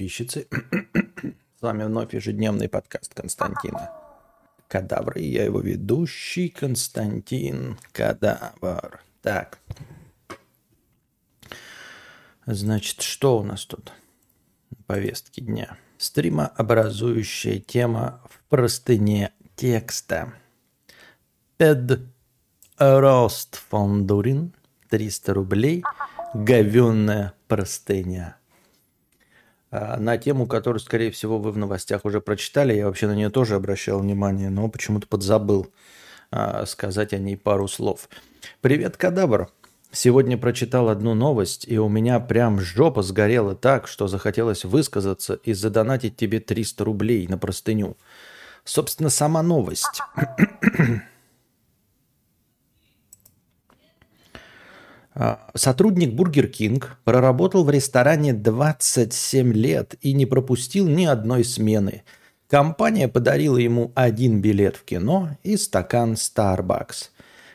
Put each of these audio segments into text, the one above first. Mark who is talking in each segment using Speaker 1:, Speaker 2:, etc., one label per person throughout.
Speaker 1: подписчицы. С вами вновь ежедневный подкаст Константина Кадавра. И я его ведущий Константин Кадавр. Так. Значит, что у нас тут? Повестки дня. Стримообразующая тема в простыне текста. Пед Рост Фондурин. 300 рублей. Говенная простыня. А, на тему, которую, скорее всего, вы в новостях уже прочитали. Я вообще на нее тоже обращал внимание, но почему-то подзабыл а, сказать о ней пару слов. Привет, Кадабр. Сегодня прочитал одну новость, и у меня прям жопа сгорела так, что захотелось высказаться и задонатить тебе 300 рублей на простыню. Собственно, сама новость. Сотрудник Бургер Кинг проработал в ресторане 27 лет и не пропустил ни одной смены. Компания подарила ему один билет в кино и стакан Starbucks.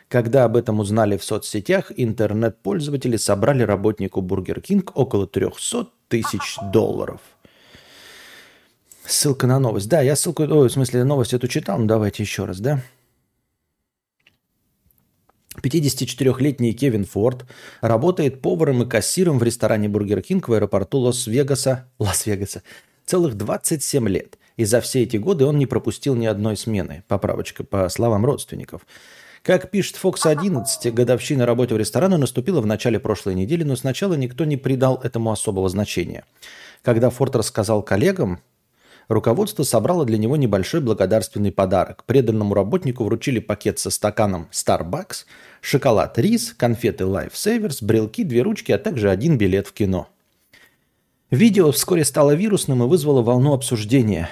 Speaker 1: Когда об этом узнали в соцсетях, интернет-пользователи собрали работнику Бургер Кинг около 300 тысяч долларов. Ссылка на новость. Да, я ссылку, ой, в смысле новость эту читал, ну давайте еще раз, да? 54-летний Кевин Форд работает поваром и кассиром в ресторане Бургер Кинг в аэропорту Лас-Вегаса, Лас-Вегаса целых 27 лет. И за все эти годы он не пропустил ни одной смены. Поправочка по словам родственников. Как пишет Fox 11, годовщина работы в ресторане наступила в начале прошлой недели, но сначала никто не придал этому особого значения. Когда Форд рассказал коллегам, руководство собрало для него небольшой благодарственный подарок. Преданному работнику вручили пакет со стаканом Starbucks, шоколад Рис, конфеты Life Savers, брелки, две ручки, а также один билет в кино. Видео вскоре стало вирусным и вызвало волну обсуждения.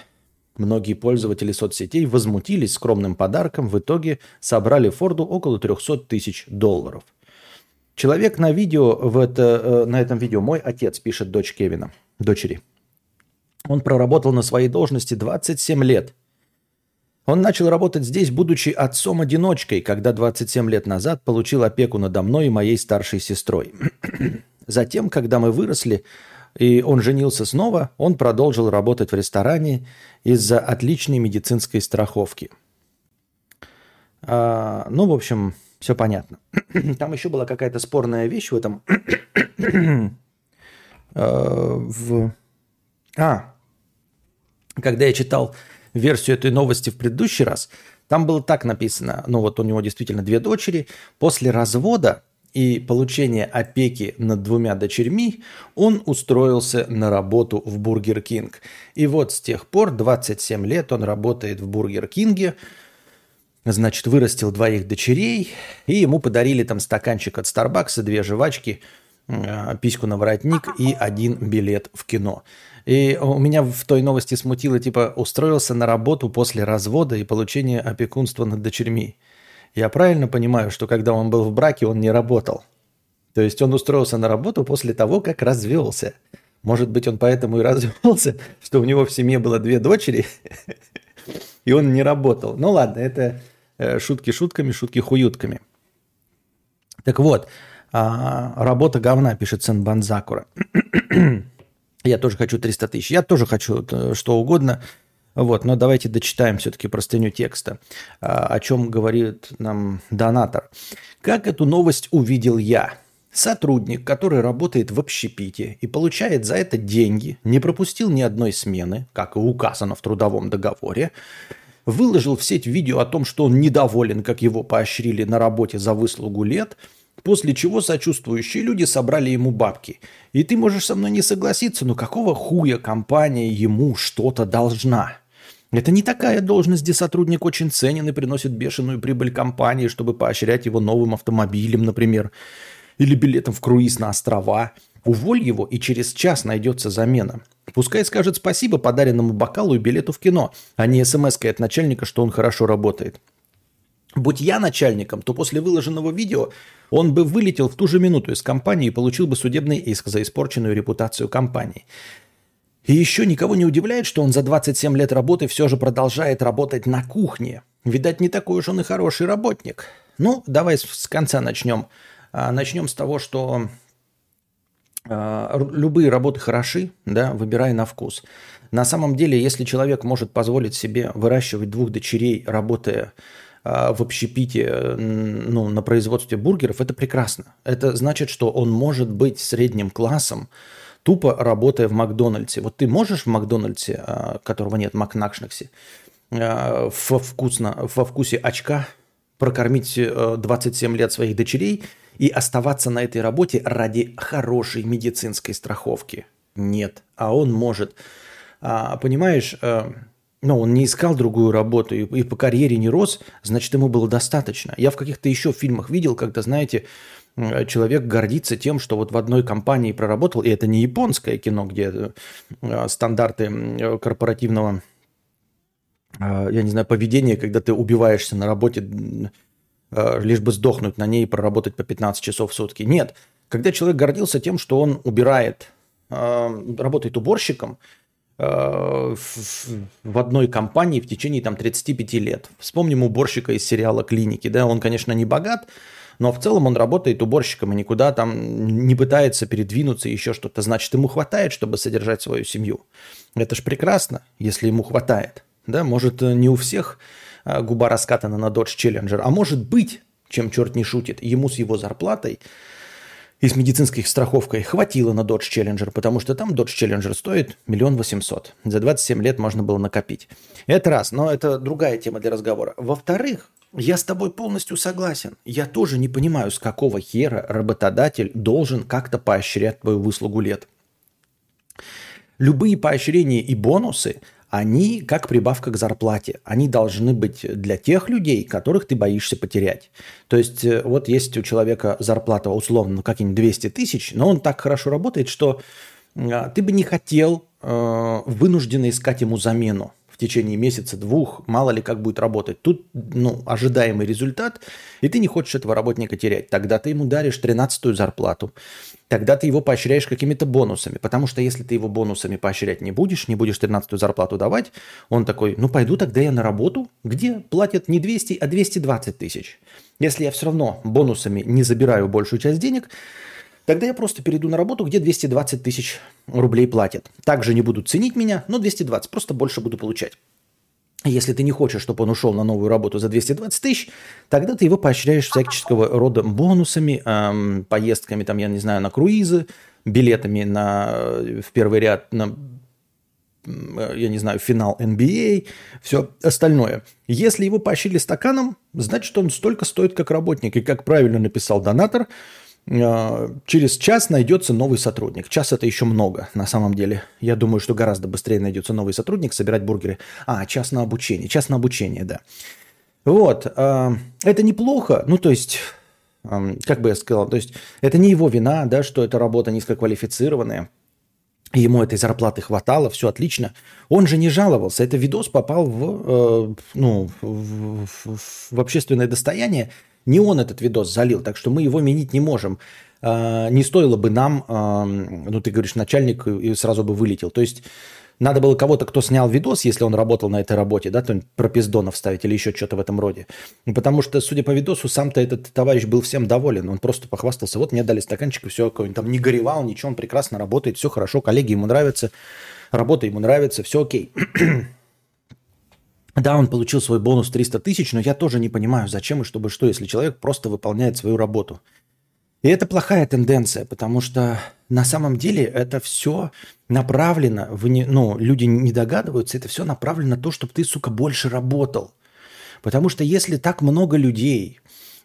Speaker 1: Многие пользователи соцсетей возмутились скромным подарком, в итоге собрали Форду около 300 тысяч долларов. Человек на видео, в это, э, на этом видео, мой отец, пишет дочь Кевина, дочери – он проработал на своей должности 27 лет. Он начал работать здесь, будучи отцом-одиночкой, когда 27 лет назад получил опеку надо мной и моей старшей сестрой. Затем, когда мы выросли, и он женился снова, он продолжил работать в ресторане из-за отличной медицинской страховки. А, ну, в общем, все понятно. Там еще была какая-то спорная вещь в этом. а, в... а, когда я читал версию этой новости в предыдущий раз, там было так написано, ну вот у него действительно две дочери, после развода и получения опеки над двумя дочерьми, он устроился на работу в Бургер Кинг. И вот с тех пор, 27 лет, он работает в Бургер Кинге, значит, вырастил двоих дочерей, и ему подарили там стаканчик от Старбакса, две жвачки, письку на воротник и один билет в кино. И у меня в той новости смутило, типа, устроился на работу после развода и получения опекунства над дочерьми. Я правильно понимаю, что когда он был в браке, он не работал? То есть он устроился на работу после того, как развелся. Может быть, он поэтому и развелся, что у него в семье было две дочери, и он не работал. Ну ладно, это э, шутки шутками, шутки хуютками. Так вот, а, работа говна, пишет Сен Банзакура. Я тоже хочу 300 тысяч. Я тоже хочу э, что угодно. Вот, но давайте дочитаем все-таки простыню текста, а, о чем говорит нам донатор. Как эту новость увидел я? Сотрудник, который работает в общепите и получает за это деньги, не пропустил ни одной смены, как и указано в трудовом договоре, выложил в сеть видео о том, что он недоволен, как его поощрили на работе за выслугу лет – После чего сочувствующие люди собрали ему бабки. И ты можешь со мной не согласиться, но какого хуя компания ему что-то должна? Это не такая должность, где сотрудник очень ценен и приносит бешеную прибыль компании, чтобы поощрять его новым автомобилем, например, или билетом в круиз на острова. Уволь его, и через час найдется замена. Пускай скажет спасибо подаренному бокалу и билету в кино, а не смс от начальника, что он хорошо работает. Будь я начальником, то после выложенного видео он бы вылетел в ту же минуту из компании и получил бы судебный иск за испорченную репутацию компании. И еще никого не удивляет, что он за 27 лет работы все же продолжает работать на кухне. Видать, не такой уж он и хороший работник. Ну, давай с конца начнем. А, начнем с того, что А, любые работы хороши, да, выбирай на вкус. На самом деле, если человек может позволить себе выращивать двух дочерей, работая в общепите ну, на производстве бургеров, это прекрасно. Это значит, что он может быть средним классом, тупо работая в Макдональдсе. Вот ты можешь в Макдональдсе, а, которого нет, в Макнакшнаксе, во, вкусно, во вкусе очка прокормить 27 э, лет своих дочерей и оставаться на этой работе ради хорошей медицинской страховки? Нет. А он может. А, понимаешь, э, ну, он не искал другую работу и, и по карьере не рос, значит, ему было достаточно. Я в каких-то еще фильмах видел, когда, знаете, человек гордится тем, что вот в одной компании проработал, и это не японское кино, где э, стандарты корпоративного я не знаю, поведение, когда ты убиваешься на работе, лишь бы сдохнуть на ней и проработать по 15 часов в сутки. Нет. Когда человек гордился тем, что он убирает, работает уборщиком в одной компании в течение там, 35 лет. Вспомним уборщика из сериала «Клиники». Да? Он, конечно, не богат, но в целом он работает уборщиком и никуда там не пытается передвинуться, еще что-то. Значит, ему хватает, чтобы содержать свою семью. Это ж прекрасно, если ему хватает. Да, может, э, не у всех а, губа раскатана на Dodge Challenger, а может быть, чем черт не шутит, ему с его зарплатой и с медицинской страховкой хватило на Dodge Challenger, потому что там Dodge Challenger стоит миллион восемьсот. За 27 лет можно было накопить. Это раз, но это другая тема для разговора. Во-вторых, я с тобой полностью согласен. Я тоже не понимаю, с какого хера работодатель должен как-то поощрять твою выслугу лет. Любые поощрения и бонусы, они как прибавка к зарплате. Они должны быть для тех людей, которых ты боишься потерять. То есть э, вот есть у человека зарплата условно какие-нибудь 200 тысяч, но он так хорошо работает, что а, ты бы не хотел э, вынужденно искать ему замену в течение месяца-двух, мало ли как будет работать. Тут ну, ожидаемый результат, и ты не хочешь этого работника терять. Тогда ты ему даришь 13-ю зарплату, тогда ты его поощряешь какими-то бонусами. Потому что если ты его бонусами поощрять не будешь, не будешь 13-ю зарплату давать, он такой, ну пойду тогда я на работу, где платят не 200, а 220 тысяч. Если я все равно бонусами не забираю большую часть денег, Тогда я просто перейду на работу, где 220 тысяч рублей платят. Также не будут ценить меня, но 220, просто больше буду получать. Если ты не хочешь, чтобы он ушел на новую работу за 220 тысяч, тогда ты его поощряешь всяческого рода бонусами, эм, поездками, там, я не знаю, на круизы, билетами на, в первый ряд на я не знаю, финал NBA, все остальное. Если его поощрили стаканом, значит, он столько стоит, как работник. И как правильно написал донатор – а, через час найдется новый сотрудник. Час это еще много, на самом деле. Я думаю, что гораздо быстрее найдется новый сотрудник собирать бургеры. А, час на обучение. Час на обучение, да. Вот. А, это неплохо. Ну, то есть, как бы я сказал, то есть это не его вина, да, что эта работа низкоквалифицированная. Ему этой зарплаты хватало, все отлично. Он же не жаловался. Это видос попал в, э, ну, в, в, в общественное достояние. Не он этот видос залил, так что мы его менить не можем. А, не стоило бы нам, а, ну ты говоришь, начальник сразу бы вылетел. То есть надо было кого-то, кто снял видос, если он работал на этой работе, да, то про пиздонов вставить или еще что-то в этом роде. Потому что, судя по видосу, сам-то этот товарищ был всем доволен. Он просто похвастался. Вот мне дали стаканчик, и все, он там не горевал, ничего, он прекрасно работает, все хорошо, коллеги ему нравятся, работа ему нравится, все окей. Да, он получил свой бонус 300 тысяч, но я тоже не понимаю, зачем и чтобы что, если человек просто выполняет свою работу. И это плохая тенденция, потому что на самом деле это все направлено, вы не, ну, люди не догадываются, это все направлено на то, чтобы ты, сука, больше работал. Потому что если так много людей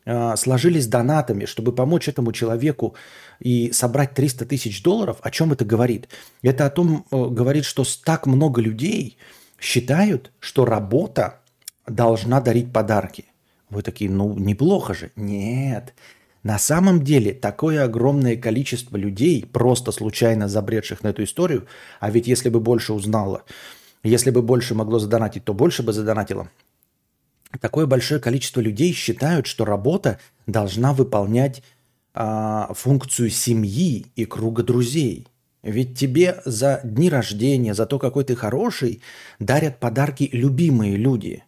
Speaker 1: э, сложились донатами, чтобы помочь этому человеку и собрать 300 тысяч долларов, о чем это говорит? Это о том э, говорит, что так много людей – считают, что работа должна дарить подарки. Вы такие, ну неплохо же. Нет. На самом деле такое огромное количество людей, просто случайно забредших на эту историю, а ведь если бы больше узнало, если бы больше могло задонатить, то больше бы задонатило. Такое большое количество людей считают, что работа должна выполнять а, функцию семьи и круга друзей – ведь тебе за дни рождения, за то, какой ты хороший, дарят подарки любимые люди.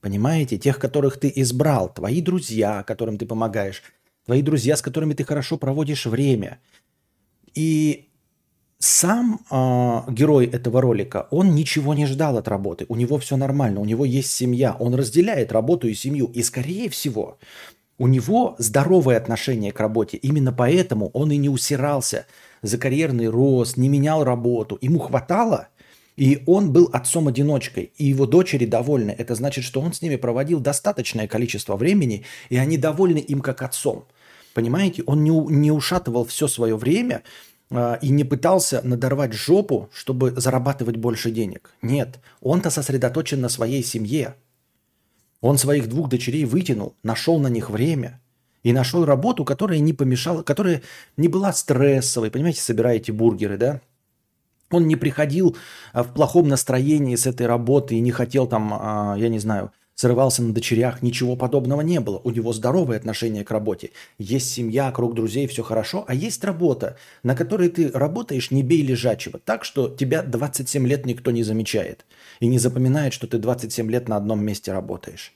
Speaker 1: Понимаете? Тех, которых ты избрал, твои друзья, которым ты помогаешь, твои друзья, с которыми ты хорошо проводишь время. И сам э, герой этого ролика, он ничего не ждал от работы. У него все нормально, у него есть семья, он разделяет работу и семью. И скорее всего, у него здоровое отношение к работе. Именно поэтому он и не усирался за карьерный рост, не менял работу. Ему хватало, и он был отцом-одиночкой. И его дочери довольны. Это значит, что он с ними проводил достаточное количество времени, и они довольны им как отцом. Понимаете, он не, не ушатывал все свое время э, и не пытался надорвать жопу, чтобы зарабатывать больше денег. Нет, он-то сосредоточен на своей семье. Он своих двух дочерей вытянул, нашел на них время и нашел работу, которая не помешала, которая не была стрессовой. Понимаете, собираете бургеры, да? Он не приходил а, в плохом настроении с этой работы и не хотел там, а, я не знаю, срывался на дочерях, ничего подобного не было. У него здоровое отношение к работе. Есть семья, круг друзей, все хорошо, а есть работа, на которой ты работаешь не бей лежачего, так что тебя 27 лет никто не замечает и не запоминает, что ты 27 лет на одном месте работаешь.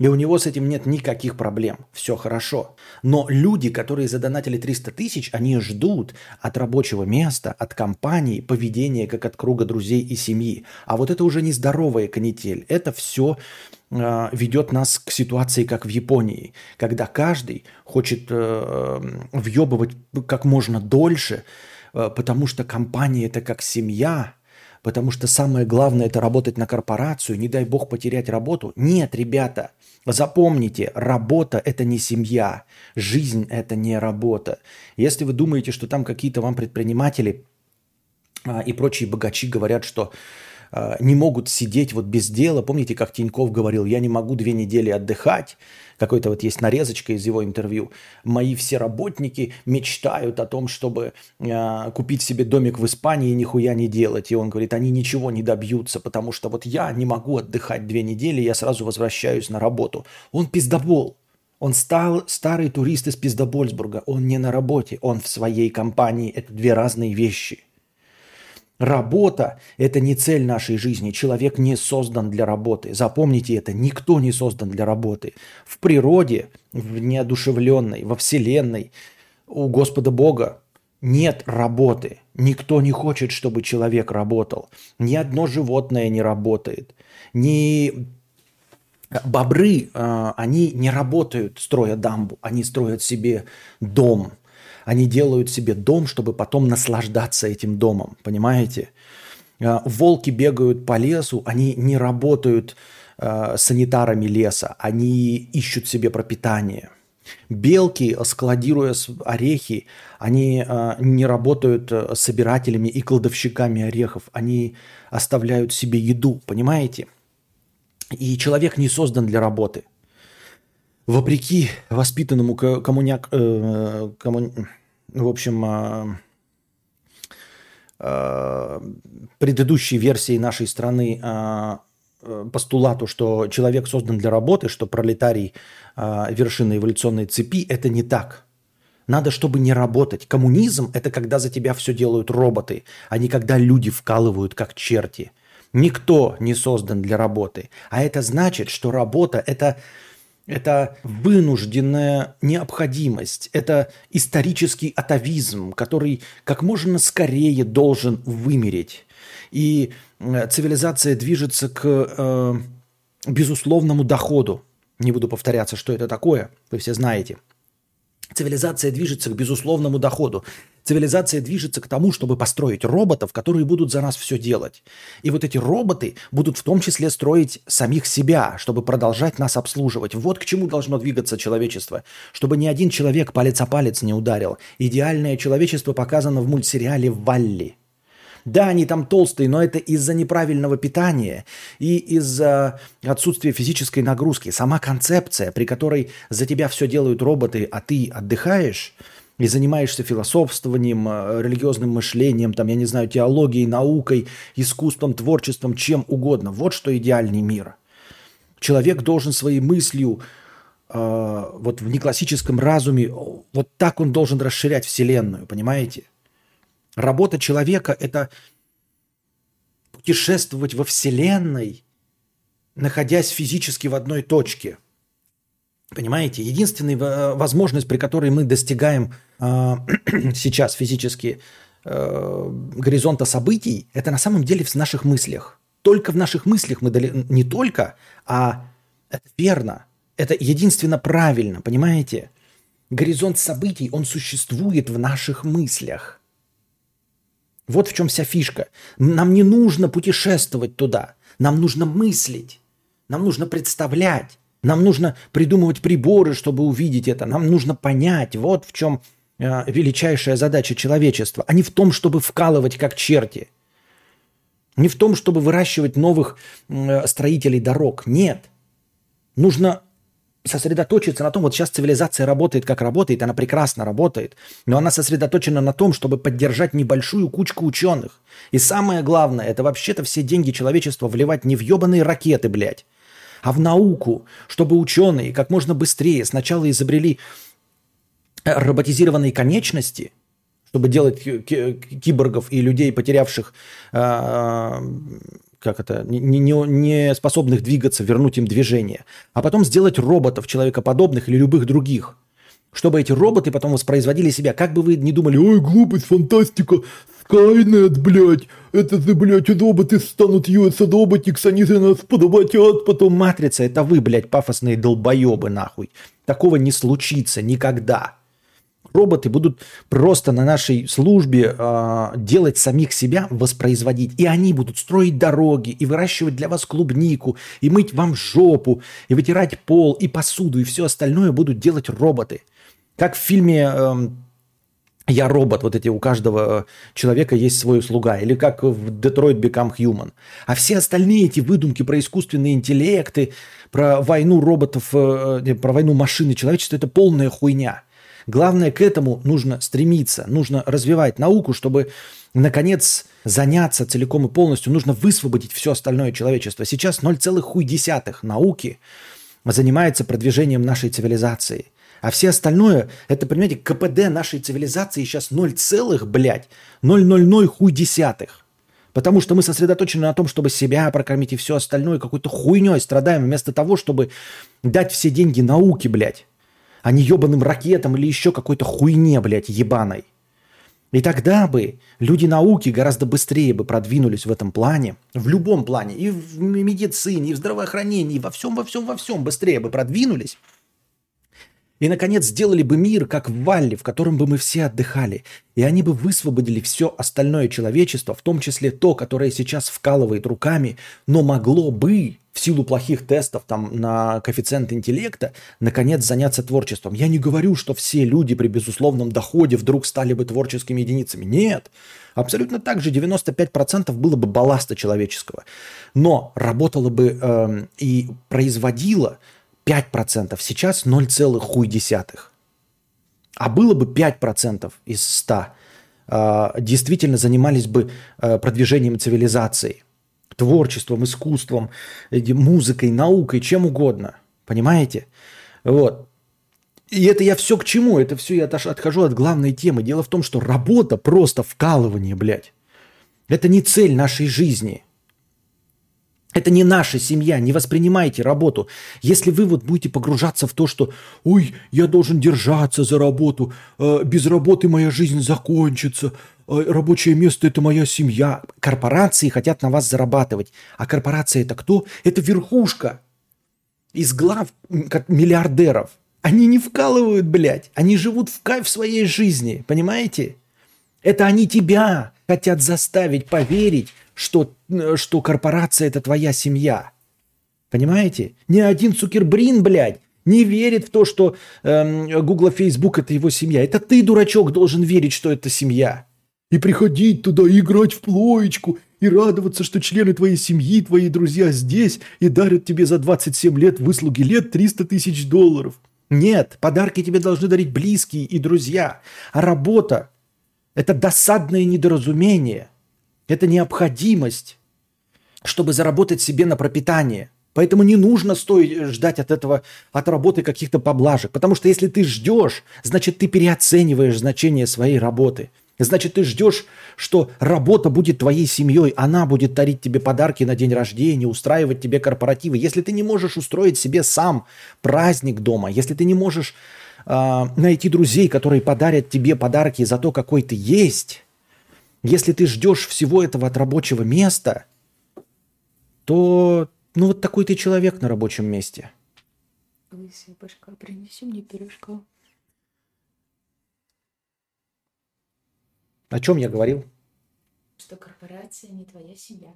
Speaker 1: И у него с этим нет никаких проблем. Все хорошо. Но люди, которые задонатили 300 тысяч, они ждут от рабочего места, от компании поведения, как от круга друзей и семьи. А вот это уже не здоровая канитель. Это все э, ведет нас к ситуации, как в Японии, когда каждый хочет э, въебывать как можно дольше, э, потому что компания это как семья, потому что самое главное это работать на корпорацию, не дай бог потерять работу. Нет, ребята, Запомните, работа – это не семья, жизнь – это не работа. Если вы думаете, что там какие-то вам предприниматели а, и прочие богачи говорят, что не могут сидеть вот без дела. Помните, как Тиньков говорил, я не могу две недели отдыхать, какой-то вот есть нарезочка из его интервью. Мои все работники мечтают о том, чтобы э, купить себе домик в Испании и нихуя не делать. И он говорит, они ничего не добьются, потому что вот я не могу отдыхать две недели, я сразу возвращаюсь на работу. Он пиздобол. Он стал старый турист из Пиздобольсбурга. Он не на работе, он в своей компании. Это две разные вещи – Работа – это не цель нашей жизни. Человек не создан для работы. Запомните это, никто не создан для работы. В природе, в неодушевленной, во Вселенной, у Господа Бога нет работы. Никто не хочет, чтобы человек работал. Ни одно животное не работает. Ни бобры, а, они не работают, строя дамбу. Они строят себе дом – они делают себе дом, чтобы потом наслаждаться этим домом, понимаете? А, волки бегают по лесу, они не работают э, санитарами леса, они ищут себе пропитание. Белки, складируя орехи, они э, не работают собирателями и кладовщиками орехов, они оставляют себе еду, понимаете? И человек не создан для работы – вопреки воспитанному коммуняк, э, комму, в общем, э, э, предыдущей версии нашей страны э, э, постулату, что человек создан для работы, что пролетарий э, вершина эволюционной цепи, это не так. Надо, чтобы не работать. Коммунизм – это когда за тебя все делают роботы, а не когда люди вкалывают как черти. Никто не создан для работы. А это значит, что работа – это это вынужденная необходимость, это исторический атовизм, который как можно скорее должен вымереть. И э, цивилизация движется к э, безусловному доходу. Не буду повторяться, что это такое, вы все знаете. Цивилизация движется к безусловному доходу. Цивилизация движется к тому, чтобы построить роботов, которые будут за нас все делать. И вот эти роботы будут в том числе строить самих себя, чтобы продолжать нас обслуживать. Вот к чему должно двигаться человечество. Чтобы ни один человек палец о палец не ударил. Идеальное человечество показано в мультсериале «Валли». Да, они там толстые, но это из-за неправильного питания и из-за отсутствия физической нагрузки. Сама концепция, при которой за тебя все делают роботы, а ты отдыхаешь – и занимаешься философствованием, э, религиозным мышлением, там, я не знаю, теологией, наукой, искусством, творчеством, чем угодно. Вот что идеальный мир. Человек должен своей мыслью, э, вот в неклассическом разуме, вот так он должен расширять Вселенную, понимаете? Работа человека – это путешествовать во Вселенной, находясь физически в одной точке – Понимаете? Единственная возможность, при которой мы достигаем э, сейчас физически э, горизонта событий, это на самом деле в наших мыслях. Только в наших мыслях мы дали... Не только, а это верно. Это единственно правильно, понимаете? Горизонт событий, он существует в наших мыслях. Вот в чем вся фишка. Нам не нужно путешествовать туда. Нам нужно мыслить. Нам нужно представлять. Нам нужно придумывать приборы, чтобы увидеть это. Нам нужно понять. Вот в чем э, величайшая задача человечества. А не в том, чтобы вкалывать как черти. Не в том, чтобы выращивать новых э, строителей дорог. Нет. Нужно сосредоточиться на том, вот сейчас цивилизация работает как работает, она прекрасно работает, но она сосредоточена на том, чтобы поддержать небольшую кучку ученых. И самое главное, это вообще-то все деньги человечества вливать не в ебаные ракеты, блядь, а в науку, чтобы ученые как можно быстрее сначала изобрели э, роботизированные конечности, чтобы делать киборгов и людей, потерявших э, как это, не, не, не способных двигаться, вернуть им движение, а потом сделать роботов, человекоподобных или любых других, чтобы эти роботы потом воспроизводили себя. Как бы вы не думали, ой, глупость, фантастика, Скайнет, блядь, это ты, блядь, роботы станут US Robotics, они за нас подобатят, потом Матрица, это вы, блядь, пафосные долбоебы, нахуй. Такого не случится никогда роботы будут просто на нашей службе э, делать самих себя, воспроизводить. И они будут строить дороги, и выращивать для вас клубнику, и мыть вам жопу, и вытирать пол, и посуду, и все остальное будут делать роботы. Как в фильме э, «Я робот», вот эти у каждого человека есть свой слуга, или как в «Detroit Become Human». А все остальные эти выдумки про искусственные интеллекты, про войну роботов, э, про войну машины человечества – это полная хуйня – Главное, к этому нужно стремиться, нужно развивать науку, чтобы, наконец, заняться целиком и полностью. Нужно высвободить все остальное человечество. Сейчас 0,1 науки занимается продвижением нашей цивилизации. А все остальное, это, понимаете, КПД нашей цивилизации сейчас 0, блядь, 0,00 хуй десятых. Потому что мы сосредоточены на том, чтобы себя прокормить и все остальное какой-то хуйней страдаем, вместо того, чтобы дать все деньги науке, блядь а не ебаным ракетам или еще какой-то хуйне, блядь, ебаной. И тогда бы люди науки гораздо быстрее бы продвинулись в этом плане, в любом плане, и в медицине, и в здравоохранении, и во всем, во всем, во всем быстрее бы продвинулись. И, наконец, сделали бы мир, как в Валле, в котором бы мы все отдыхали. И они бы высвободили все остальное человечество, в том числе то, которое сейчас вкалывает руками, но могло бы в силу плохих тестов там, на коэффициент интеллекта, наконец заняться творчеством. Я не говорю, что все люди при безусловном доходе вдруг стали бы творческими единицами. Нет. Абсолютно так же 95% было бы балласта человеческого. Но работало бы э, и производило 5%. Сейчас 0, хуй десятых. А было бы 5% из 100 э, действительно занимались бы э, продвижением цивилизации – творчеством, искусством, музыкой, наукой, чем угодно. Понимаете? Вот. И это я все к чему? Это все я отхожу от главной темы. Дело в том, что работа просто вкалывание, блядь. Это не цель нашей жизни. Это не наша семья, не воспринимайте работу. Если вы вот будете погружаться в то, что «Ой, я должен держаться за работу, э, без работы моя жизнь закончится, э, рабочее место – это моя семья». Корпорации хотят на вас зарабатывать. А корпорация – это кто? Это верхушка из глав как миллиардеров. Они не вкалывают, блядь. Они живут в кайф своей жизни, понимаете? Это они тебя хотят заставить поверить, что, что корпорация – это твоя семья. Понимаете? Ни один Цукербрин, блядь, не верит в то, что э, Google, Facebook – это его семья. Это ты, дурачок, должен верить, что это семья. И приходить туда, и играть в плоечку, и радоваться, что члены твоей семьи, твои друзья здесь, и дарят тебе за 27 лет выслуги лет 300 тысяч долларов. Нет, подарки тебе должны дарить близкие и друзья. А работа – это досадное недоразумение – это необходимость, чтобы заработать себе на пропитание. Поэтому не нужно стоить, ждать от этого, от работы каких-то поблажек. Потому что если ты ждешь, значит ты переоцениваешь значение своей работы. Значит, ты ждешь, что работа будет твоей семьей, она будет дарить тебе подарки на день рождения, устраивать тебе корпоративы. Если ты не можешь устроить себе сам праздник дома, если ты не можешь э, найти друзей, которые подарят тебе подарки за то, какой ты есть, если ты ждешь всего этого от рабочего места, то ну вот такой ты человек на рабочем месте.
Speaker 2: Лысая башка, принеси мне пирожка.
Speaker 1: О чем я говорил?
Speaker 2: Что корпорация не твоя семья.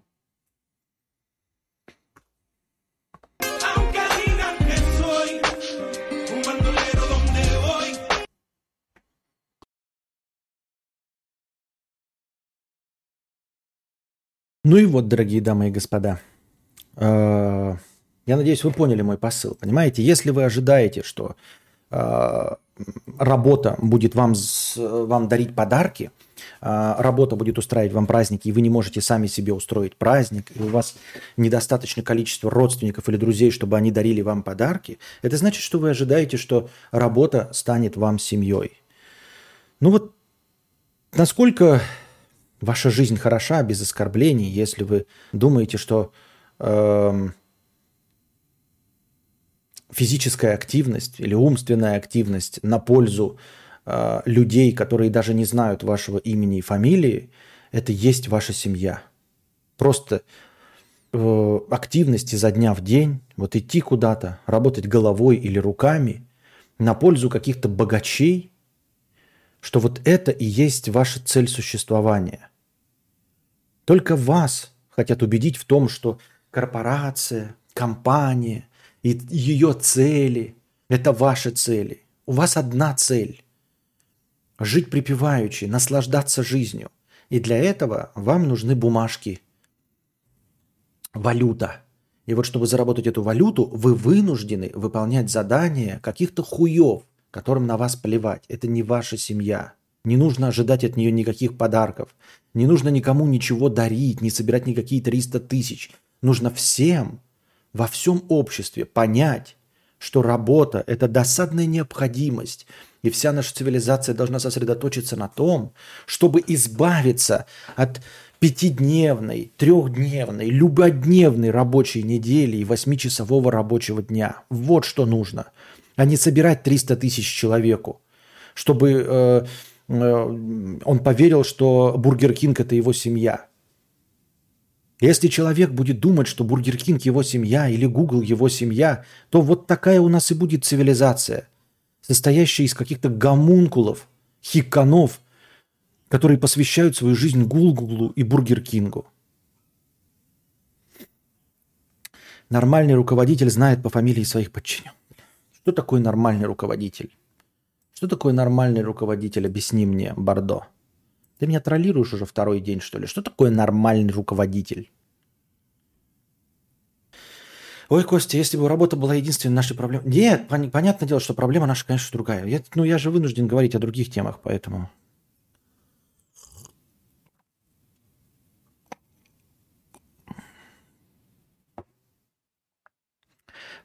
Speaker 1: Ну и вот, дорогие дамы и господа, я надеюсь, вы поняли мой посыл. Понимаете, если вы ожидаете, что э, работа будет вам, вам дарить подарки, э, работа будет устраивать вам праздники, и вы не можете сами себе устроить праздник, и у вас недостаточно количества родственников или друзей, чтобы они дарили вам подарки, это значит, что вы ожидаете, что работа станет вам семьей. Ну вот насколько Ваша жизнь хороша без оскорблений, если вы думаете, что э, физическая активность или умственная активность на пользу э, людей, которые даже не знают вашего имени и фамилии, это есть ваша семья. Просто э, активность изо дня в день, вот идти куда-то, работать головой или руками на пользу каких-то богачей, что вот это и есть ваша цель существования. Только вас хотят убедить в том, что корпорация, компания и ее цели – это ваши цели. У вас одна цель – жить припеваючи, наслаждаться жизнью. И для этого вам нужны бумажки, валюта. И вот чтобы заработать эту валюту, вы вынуждены выполнять задания каких-то хуев, которым на вас плевать. Это не ваша семья. Не нужно ожидать от нее никаких подарков. Не нужно никому ничего дарить, не собирать никакие 300 тысяч. Нужно всем, во всем обществе понять, что работа – это досадная необходимость. И вся наша цивилизация должна сосредоточиться на том, чтобы избавиться от пятидневной, трехдневной, любодневной рабочей недели и восьмичасового рабочего дня. Вот что нужно. А не собирать 300 тысяч человеку, чтобы э, Э, он поверил, что Бургер Кинг – это его семья. Если человек будет думать, что Бургер Кинг его семья или Google его семья, то вот такая у нас и будет цивилизация, состоящая из каких-то гомункулов, хиканов, которые посвящают свою жизнь Гуглу и Бургер Кингу. Нормальный руководитель знает по фамилии своих подчиненных. Что такое нормальный руководитель? Что такое нормальный руководитель? Объясни мне, Бордо. Ты меня троллируешь уже второй день, что ли? Что такое нормальный руководитель? Ой, Костя, если бы работа была единственной нашей проблемой... Нет, пон- понятное дело, что проблема наша, конечно, другая. Я, ну, я же вынужден говорить о других темах, поэтому...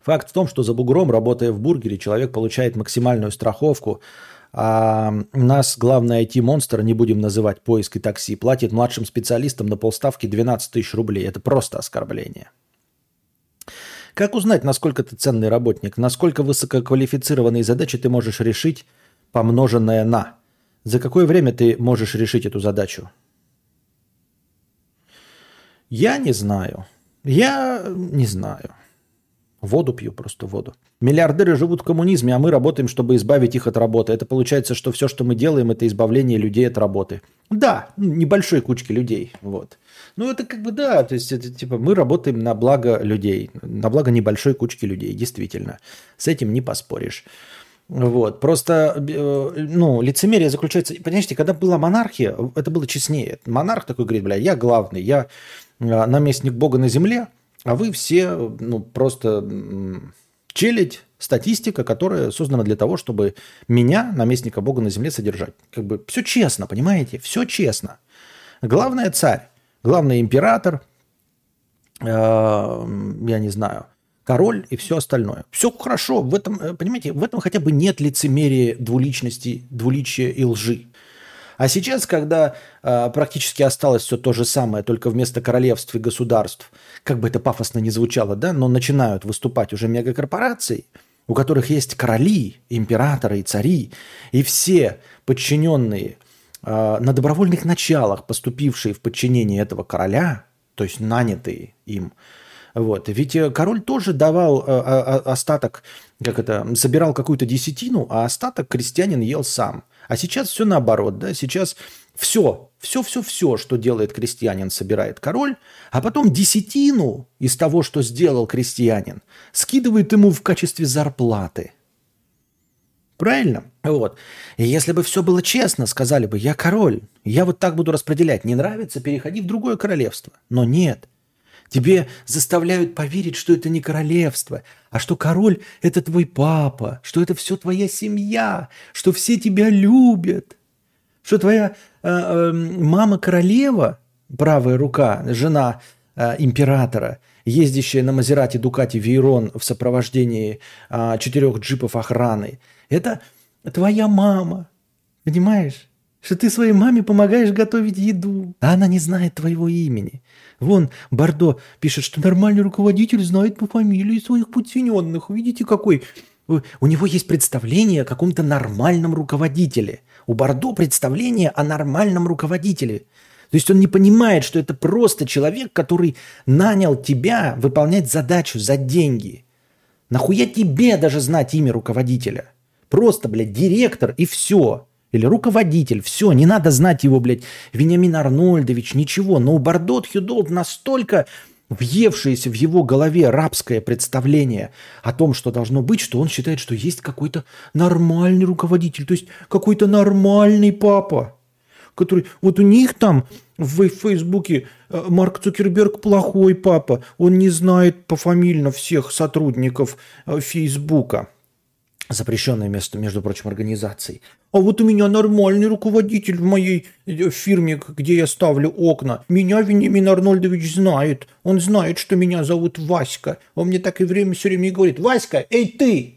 Speaker 1: Факт в том, что за бугром, работая в бургере, человек получает максимальную страховку, а нас, главный IT-монстр, не будем называть поиск и такси, платит младшим специалистам на полставки 12 тысяч рублей. Это просто оскорбление. Как узнать, насколько ты ценный работник, насколько высококвалифицированные задачи ты можешь решить, помноженное на? За какое время ты можешь решить эту задачу? Я не знаю. Я не знаю. Воду пью, просто воду. Миллиардеры живут в коммунизме, а мы работаем, чтобы избавить их от работы. Это получается, что все, что мы делаем, это избавление людей от работы. Да, небольшой кучки людей. Вот. Ну, это как бы да, то есть это типа мы работаем на благо людей, на благо небольшой кучки людей, действительно. С этим не поспоришь. Вот. Просто, э, ну, лицемерие заключается... Понимаете, когда была монархия, это было честнее. Монарх такой говорит, бля, я главный, я э, наместник Бога на земле, а вы все ну, просто челядь, статистика, которая создана для того, чтобы меня, наместника Бога на земле, содержать. Как бы все честно, понимаете? Все честно. Главное царь, главный император, э, я не знаю, король и все остальное. Все хорошо, в этом, э, понимаете, в этом хотя бы нет лицемерия, двуличности, двуличия и лжи. А сейчас, когда э, практически осталось все то же самое, только вместо королевств и государств, как бы это пафосно не звучало, да, но начинают выступать уже мегакорпорации, у которых есть короли, императоры и цари, и все подчиненные э, на добровольных началах, поступившие в подчинение этого короля, то есть нанятые им, вот. Ведь э, король тоже давал э, остаток, как это, собирал какую-то десятину, а остаток крестьянин ел сам. А сейчас все наоборот, да, сейчас все, все-все-все, что делает крестьянин, собирает король, а потом десятину из того, что сделал крестьянин, скидывает ему в качестве зарплаты. Правильно? Вот. И если бы все было честно, сказали бы, я король, я вот так буду распределять. Не нравится, переходи в другое королевство. Но нет. Тебе заставляют поверить, что это не королевство, а что король – это твой папа, что это все твоя семья, что все тебя любят, что твоя э, э, мама королева, правая рука, жена э, императора, ездящая на Мазерате Дукати Вейрон в сопровождении э, четырех джипов охраны, это твоя мама, понимаешь? Что ты своей маме помогаешь готовить еду, а она не знает твоего имени. Вон Бордо пишет, что нормальный руководитель знает по фамилии своих подчиненных. Видите, какой... У него есть представление о каком-то нормальном руководителе. У Бордо представление о нормальном руководителе. То есть он не понимает, что это просто человек, который нанял тебя выполнять задачу за деньги. Нахуя тебе даже знать имя руководителя? Просто, блядь, директор и все или руководитель, все, не надо знать его, блядь, Вениамин Арнольдович, ничего. Но у Бардот Хюдолт настолько въевшееся в его голове рабское представление о том, что должно быть, что он считает, что есть какой-то нормальный руководитель, то есть какой-то нормальный папа, который... Вот у них там в Фейсбуке э, Марк Цукерберг плохой папа, он не знает пофамильно всех сотрудников э, Фейсбука запрещенное место, между прочим, организацией. А вот у меня нормальный руководитель в моей э, фирме, где я ставлю окна. Меня Вениамин Арнольдович знает. Он знает, что меня зовут Васька. Он мне так и время все время говорит, Васька, эй ты!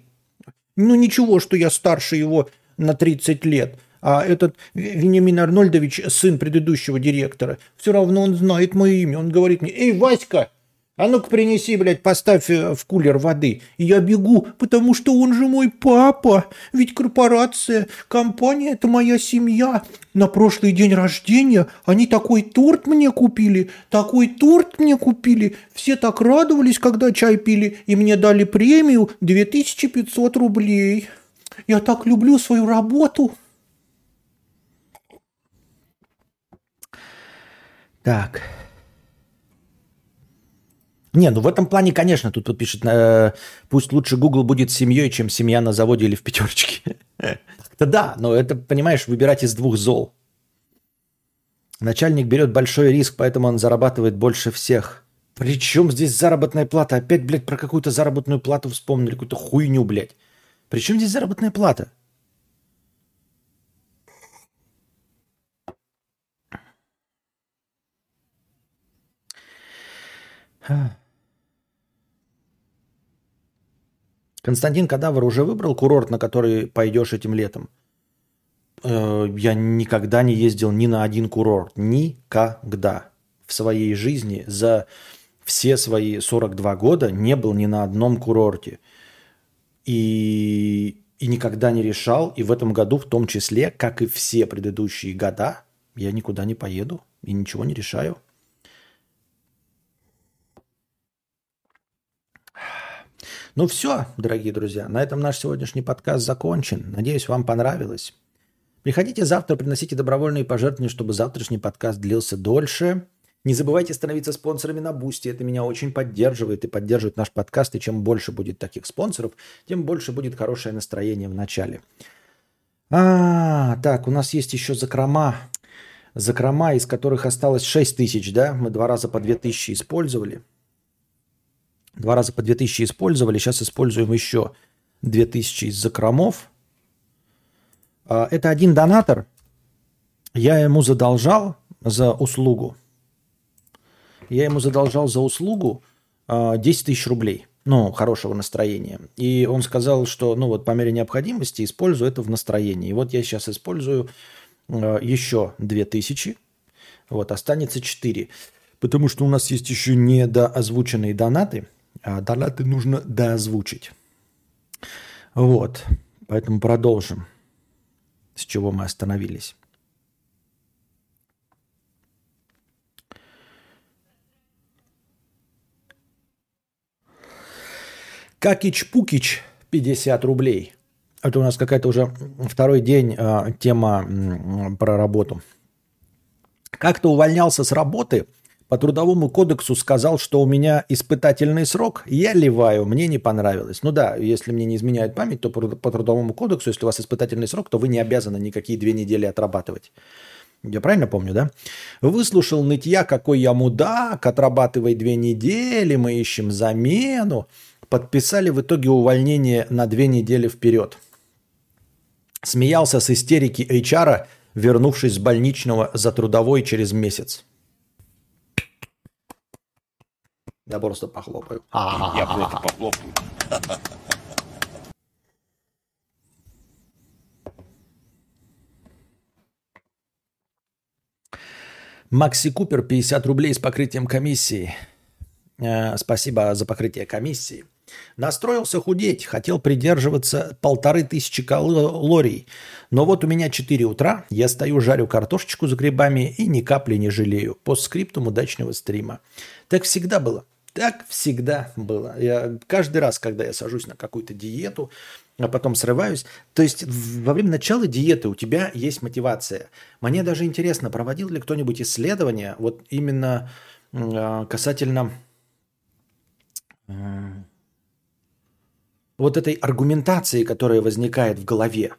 Speaker 1: Ну ничего, что я старше его на 30 лет. А этот Вениамин Арнольдович, сын предыдущего директора, все равно он знает мое имя. Он говорит мне, эй, Васька, а ну-ка принеси, блядь, поставь э, в кулер воды. И я бегу, потому что он же мой папа. Ведь корпорация, компания – это моя семья. На прошлый день рождения они такой торт мне купили, такой торт мне купили. Все так радовались, когда чай пили, и мне дали премию 2500 рублей. Я так люблю свою работу. Так. Не, ну в этом плане, конечно, тут вот пишет, э, пусть лучше Google будет семьей, чем семья на заводе или в пятерочке. Да да, но это, понимаешь, выбирать из двух зол. Начальник берет большой риск, поэтому он зарабатывает больше всех. Причем здесь заработная плата? Опять, блядь, про какую-то заработную плату вспомнили, какую-то хуйню, блядь. Причем здесь заработная плата? Huh. Константин Кадавр уже выбрал курорт, на который пойдешь этим летом? Э, я никогда не ездил ни на один курорт. Никогда в своей жизни за все свои 42 года не был ни на одном курорте. И, и никогда не решал. И в этом году в том числе, как и все предыдущие года, я никуда не поеду и ничего не решаю. Ну все, дорогие друзья, на этом наш сегодняшний подкаст закончен. Надеюсь, вам понравилось. Приходите завтра, приносите добровольные пожертвования, чтобы завтрашний подкаст длился дольше. Не забывайте становиться спонсорами на Boosty. Это меня очень поддерживает и поддерживает наш подкаст. И чем больше будет таких спонсоров, тем больше будет хорошее настроение в начале. А, так, у нас есть еще закрома. Закрома, из которых осталось 6 тысяч, да? Мы два раза по 2 тысячи использовали. Два раза по 2000 использовали, сейчас используем еще 2000 из закромов. А, это один донатор. Я ему задолжал за услугу. Я ему задолжал за услугу 10 а, тысяч рублей. Ну, хорошего настроения. И он сказал, что, ну вот, по мере необходимости использую это в настроении. И вот я сейчас использую э, еще 2000. Вот, останется 4. Потому что у нас есть еще недоозвученные донаты. А донаты нужно доозвучить. Вот. Поэтому продолжим. С чего мы остановились. Какич-пукич 50 рублей. Это у нас какая-то уже второй день э, тема э, про работу. Как-то увольнялся с работы, по трудовому кодексу сказал, что у меня испытательный срок, я ливаю, мне не понравилось. Ну да, если мне не изменяет память, то по трудовому кодексу, если у вас испытательный срок, то вы не обязаны никакие две недели отрабатывать. Я правильно помню, да? Выслушал нытья, какой я мудак, отрабатывай две недели, мы ищем замену. Подписали в итоге увольнение на две недели вперед. Смеялся с истерики HR, вернувшись с больничного за трудовой через месяц. Я просто похлопаю.
Speaker 3: Я просто похлопаю.
Speaker 1: Макси Купер 50 рублей с покрытием комиссии. Э, спасибо за покрытие комиссии. Настроился худеть, хотел придерживаться полторы тысячи калорий. Но вот у меня 4 утра, я стою, жарю картошечку с грибами и ни капли не жалею. По скриптум удачного стрима. Так всегда было. Так всегда было. Я каждый раз, когда я сажусь на какую-то диету, а потом срываюсь. То есть во время начала диеты у тебя есть мотивация. Мне даже интересно, проводил ли кто-нибудь исследование вот именно э, касательно э, вот этой аргументации, которая возникает в голове.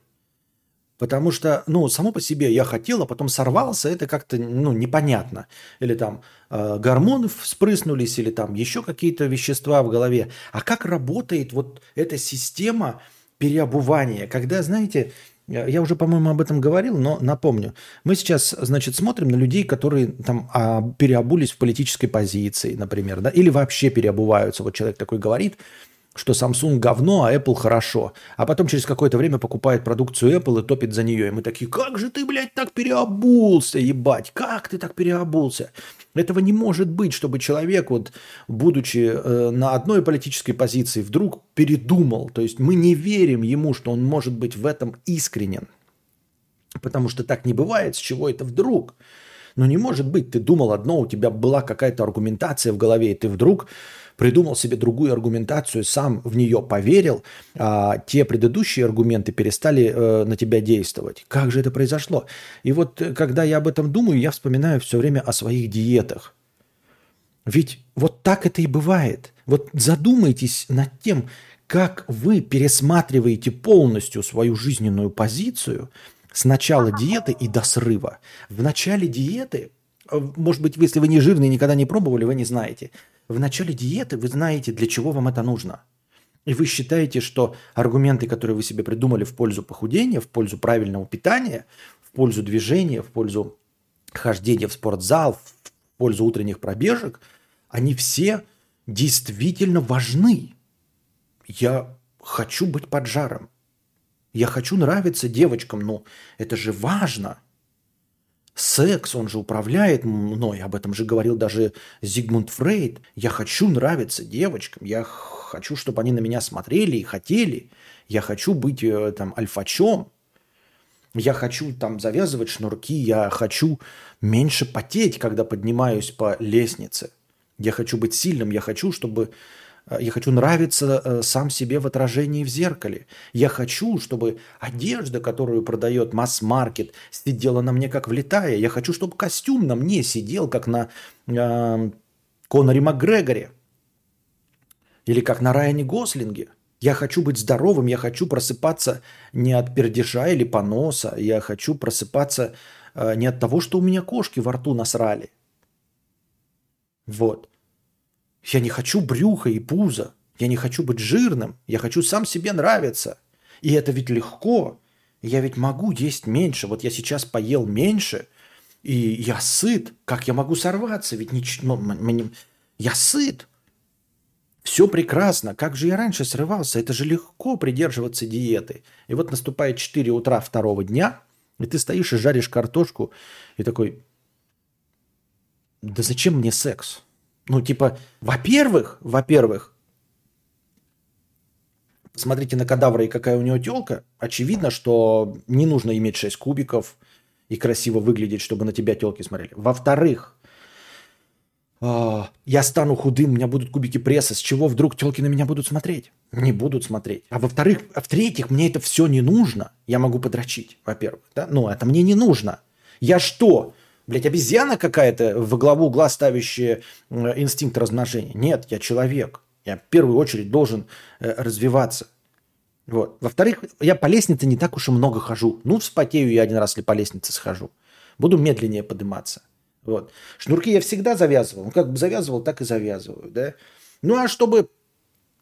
Speaker 1: Потому что, ну, само по себе я хотел, а потом сорвался, это как-то, ну, непонятно. Или там э, гормоны вспрыснулись, или там еще какие-то вещества в голове. А как работает вот эта система переобувания? Когда, знаете, я уже, по-моему, об этом говорил, но напомню. Мы сейчас, значит, смотрим на людей, которые там а, переобулись в политической позиции, например, да, или вообще переобуваются. Вот человек такой говорит, что Samsung говно, а Apple хорошо. А потом через какое-то время покупает продукцию Apple и топит за нее. И мы такие, как же ты, блядь, так переобулся, ебать, как ты так переобулся? Этого не может быть, чтобы человек, вот, будучи э, на одной политической позиции, вдруг передумал. То есть мы не верим ему, что он может быть в этом искренен. Потому что так не бывает, с чего это вдруг. Но не может быть, ты думал одно, у тебя была какая-то аргументация в голове, и ты вдруг придумал себе другую аргументацию, сам в нее поверил, а те предыдущие аргументы перестали э, на тебя действовать. Как же это произошло? И вот э, когда я об этом думаю, я вспоминаю все время о своих диетах. Ведь вот так это и бывает. Вот задумайтесь над тем, как вы пересматриваете полностью свою жизненную позицию с начала диеты и до срыва. В начале диеты, может быть, если вы не жирный, никогда не пробовали, вы не знаете – в начале диеты вы знаете, для чего вам это нужно. И вы считаете, что аргументы, которые вы себе придумали в пользу похудения, в пользу правильного питания, в пользу движения, в пользу хождения в спортзал, в пользу утренних пробежек, они все действительно важны. Я хочу быть поджаром. Я хочу нравиться девочкам, но это же важно – Секс, он же управляет мной, об этом же говорил даже Зигмунд Фрейд. Я хочу нравиться девочкам, я хочу, чтобы они на меня смотрели и хотели. Я хочу быть э, там альфачом. Я хочу там завязывать шнурки, я хочу меньше потеть, когда поднимаюсь по лестнице. Я хочу быть сильным, я хочу, чтобы я хочу нравиться э, сам себе в отражении в зеркале. Я хочу, чтобы одежда, которую продает масс-маркет, сидела на мне как влетая. Я хочу, чтобы костюм на мне сидел, как на э, Коноре Макгрегоре. Или как на Райане Гослинге. Я хочу быть здоровым, я хочу просыпаться не от пердеша или поноса, я хочу просыпаться э, не от того, что у меня кошки во рту насрали. Вот. Я не хочу брюха и пуза. Я не хочу быть жирным. Я хочу сам себе нравиться. И это ведь легко. Я ведь могу есть меньше. Вот я сейчас поел меньше, и я сыт. Как я могу сорваться? Ведь ничего, ну, я сыт. Все прекрасно. Как же я раньше срывался? Это же легко придерживаться диеты. И вот наступает 4 утра второго дня. И ты стоишь и жаришь картошку, и такой, да зачем мне секс? Ну, типа, во-первых, во-первых, смотрите на кадавра и какая у него телка, очевидно, что не нужно иметь 6 кубиков и красиво выглядеть, чтобы на тебя телки смотрели. Во-вторых, а, я стану худым, у меня будут кубики пресса, с чего вдруг телки на меня будут смотреть? Не будут смотреть. А во-вторых, а в-третьих, мне это все не нужно. Я могу подрочить, во-первых. Да? Ну, это мне не нужно. Я что? Блять, обезьяна какая-то в главу угла ставящая инстинкт размножения. Нет, я человек. Я в первую очередь должен э, развиваться. Вот. Во-вторых, я по лестнице не так уж и много хожу. Ну, вспотею я один раз, если по лестнице схожу. Буду медленнее подниматься. Вот. Шнурки я всегда завязывал. Ну, как бы завязывал, так и завязываю. Да? Ну, а чтобы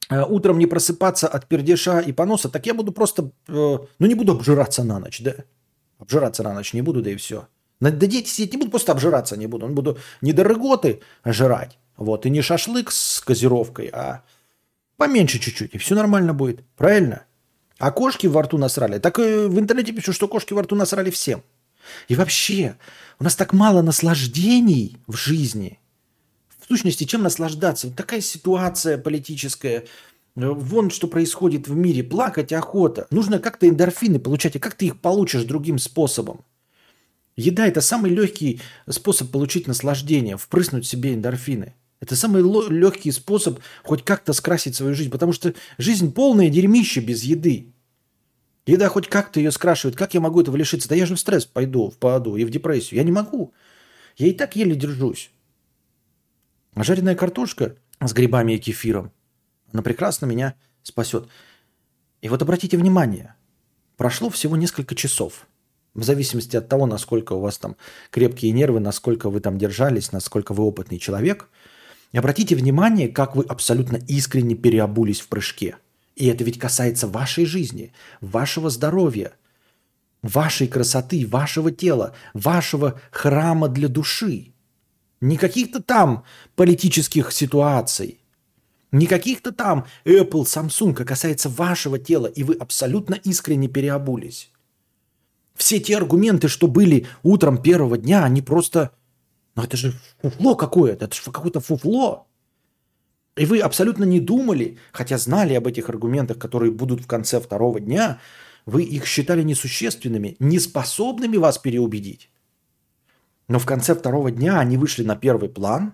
Speaker 1: э, утром не просыпаться от пердеша и поноса, так я буду просто, э, ну, не буду обжираться на ночь, да? Обжираться на ночь не буду, да и все. На дети сидеть не буду, просто обжираться не буду. Он буду не дороготы жрать. Вот, и не шашлык с газировкой, а поменьше чуть-чуть, и все нормально будет. Правильно? А кошки во рту насрали. Так и в интернете пишут, что кошки во рту насрали всем. И вообще, у нас так мало наслаждений в жизни. В сущности, чем наслаждаться? Вот такая ситуация политическая. Вон что происходит в мире. Плакать охота. Нужно как-то эндорфины получать. А как ты их получишь другим способом? Еда – это самый легкий способ получить наслаждение, впрыснуть себе эндорфины. Это самый легкий способ хоть как-то скрасить свою жизнь, потому что жизнь полная дерьмища без еды. Еда хоть как-то ее скрашивает. Как я могу этого лишиться? Да я же в стресс пойду, впаду и в депрессию. Я не могу. Я и так еле держусь. А жареная картошка с грибами и кефиром, она прекрасно меня спасет. И вот обратите внимание, прошло всего несколько часов – в зависимости от того, насколько у вас там крепкие нервы, насколько вы там держались, насколько вы опытный человек. Обратите внимание, как вы абсолютно искренне переобулись в прыжке. И это ведь касается вашей жизни, вашего здоровья, вашей красоты, вашего тела, вашего храма для души. Не каких-то там политических ситуаций, не каких-то там Apple, Samsung, а касается вашего тела, и вы абсолютно искренне переобулись. Все те аргументы, что были утром первого дня, они просто... Ну это же фуфло какое-то, это же какое-то фуфло. И вы абсолютно не думали, хотя знали об этих аргументах, которые будут в конце второго дня, вы их считали несущественными, неспособными вас переубедить. Но в конце второго дня они вышли на первый план.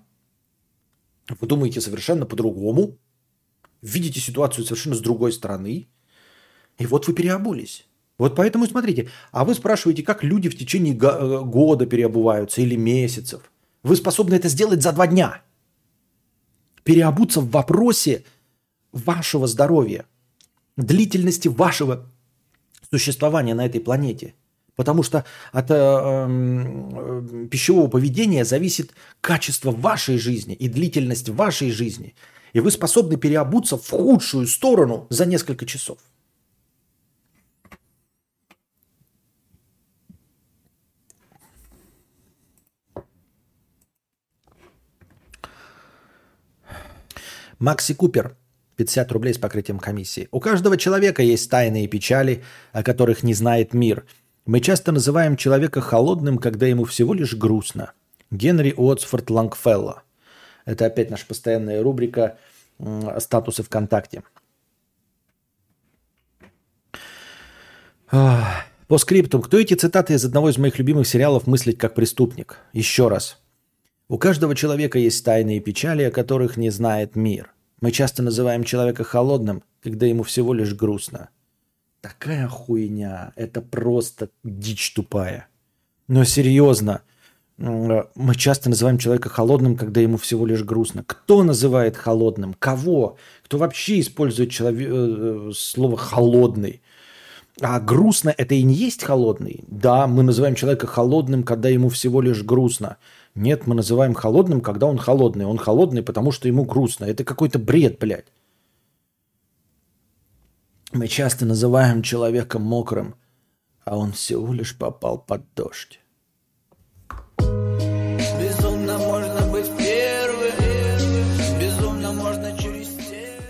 Speaker 1: Вы думаете совершенно по-другому, видите ситуацию совершенно с другой стороны, и вот вы переобулись. Вот поэтому смотрите, а вы спрашиваете, как люди в течение э, года переобуваются или месяцев. Вы способны это сделать за два дня. Переобуться в вопросе вашего здоровья, длительности вашего существования на этой планете. Потому что от э, э, пищевого поведения зависит качество вашей жизни и длительность вашей жизни. И вы способны переобуться в худшую сторону за несколько часов. Макси Купер, 50 рублей с покрытием комиссии. У каждого человека есть тайные печали, о которых не знает мир. Мы часто называем человека холодным, когда ему всего лишь грустно. Генри Уотсфорд Лангфелло. Это опять наша постоянная рубрика «Статусы ВКонтакте». По скрипту. Кто эти цитаты из одного из моих любимых сериалов «Мыслить как преступник»? Еще раз. У каждого человека есть тайные печали, о которых не знает мир. Мы часто называем человека холодным, когда ему всего лишь грустно. Такая хуйня. Это просто дичь тупая. Но серьезно, мы часто называем человека холодным, когда ему всего лишь грустно. Кто называет холодным? Кого? Кто вообще использует человек, э, слово холодный? А грустно это и не есть холодный. Да, мы называем человека холодным, когда ему всего лишь грустно. Нет, мы называем холодным, когда он холодный. Он холодный, потому что ему грустно. Это какой-то бред, блядь. Мы часто называем человека мокрым, а он всего лишь попал под дождь. Безумно можно быть первым, безумно можно через стены.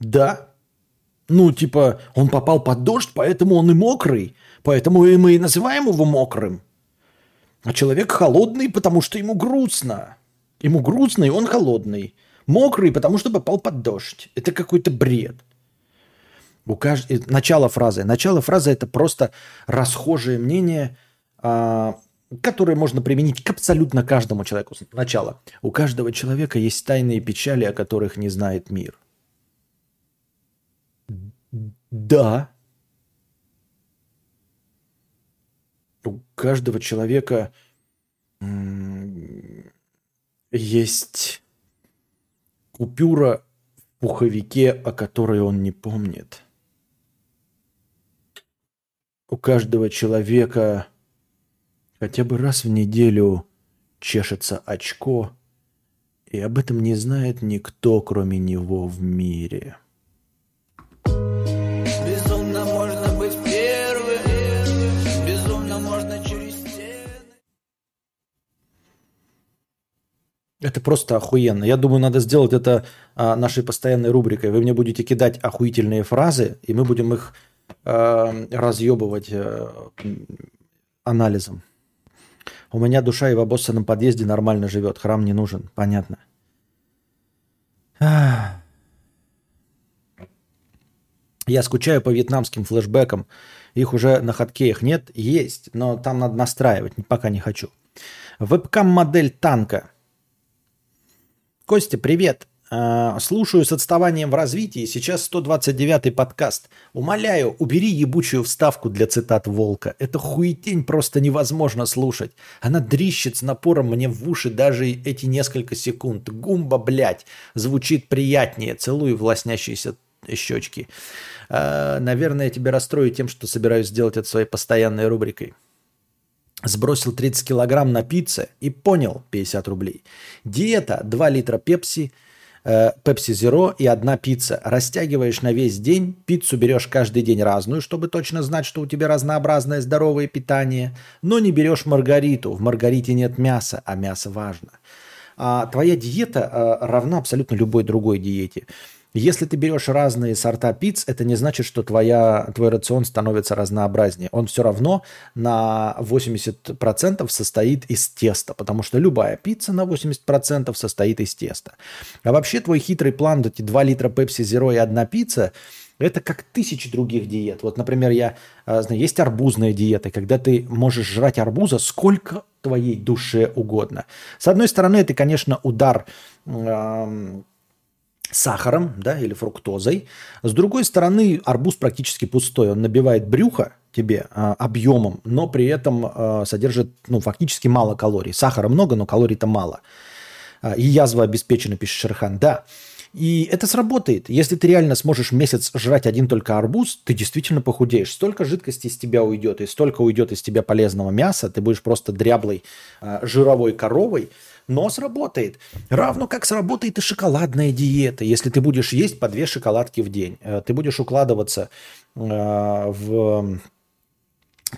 Speaker 1: Да, Ну, типа, он попал под дождь, поэтому он и мокрый. Поэтому и мы и называем его мокрым. А человек холодный, потому что ему грустно. Ему грустно, и он холодный. Мокрый, потому что попал под дождь. Это какой-то бред. У кажд... Начало фразы. Начало фразы – это просто расхожее мнение, а, которое можно применить к абсолютно каждому человеку. Начало. У каждого человека есть тайные печали, о которых не знает мир. Да. У каждого человека есть купюра в пуховике, о которой он не помнит. У каждого человека хотя бы раз в неделю чешется очко, и об этом не знает никто, кроме него в мире. Это просто охуенно. Я думаю, надо сделать это а, нашей постоянной рубрикой. Вы мне будете кидать охуительные фразы, и мы будем их а, разъебывать а, анализом. У меня душа и в обоссанном подъезде нормально живет. Храм не нужен. Понятно. Я скучаю по вьетнамским флешбекам. Их уже на хаткеях нет? Есть, но там надо настраивать. Пока не хочу. Вебкам-модель танка. Костя, привет. А, Слушаю с отставанием в развитии. Сейчас 129-й подкаст. Умоляю, убери ебучую вставку для цитат Волка. Это хуетень просто невозможно слушать. Она дрищет с напором мне в уши даже эти несколько секунд. Гумба, блядь, звучит приятнее. Целую в лоснящиеся щечки. А, Наверное, я тебя расстрою тем, что собираюсь сделать это своей постоянной рубрикой. Сбросил 30 килограмм на пицце и понял 50 рублей. Диета 2 литра пепси, пепси зеро и одна пицца. Растягиваешь на весь день, пиццу берешь каждый день разную, чтобы точно знать, что у тебя разнообразное здоровое питание, но не берешь маргариту. В маргарите нет мяса, а мясо важно. А твоя диета а, равна абсолютно любой другой диете. Если ты берешь разные сорта пиц, это не значит, что твоя, твой рацион становится разнообразнее. Он все равно на 80% состоит из теста, потому что любая пицца на 80% состоит из теста. А вообще твой хитрый план, эти 2 литра пепси зеро и одна пицца, это как тысячи других диет. Вот, например, я а, знаю, есть арбузная диета, когда ты можешь жрать арбуза сколько твоей душе угодно. С одной стороны, это, конечно, удар эм, сахаром да, или фруктозой. С другой стороны, арбуз практически пустой. Он набивает брюхо тебе а, объемом, но при этом а, содержит ну, фактически мало калорий. Сахара много, но калорий-то мало. А, и язва обеспечена, пишет Шерхан. Да, и это сработает. Если ты реально сможешь месяц жрать один только арбуз, ты действительно похудеешь. Столько жидкости из тебя уйдет, и столько уйдет из тебя полезного мяса, ты будешь просто дряблой а, жировой коровой, но сработает. Равно как сработает и шоколадная диета. Если ты будешь есть по две шоколадки в день, э, ты будешь укладываться э, в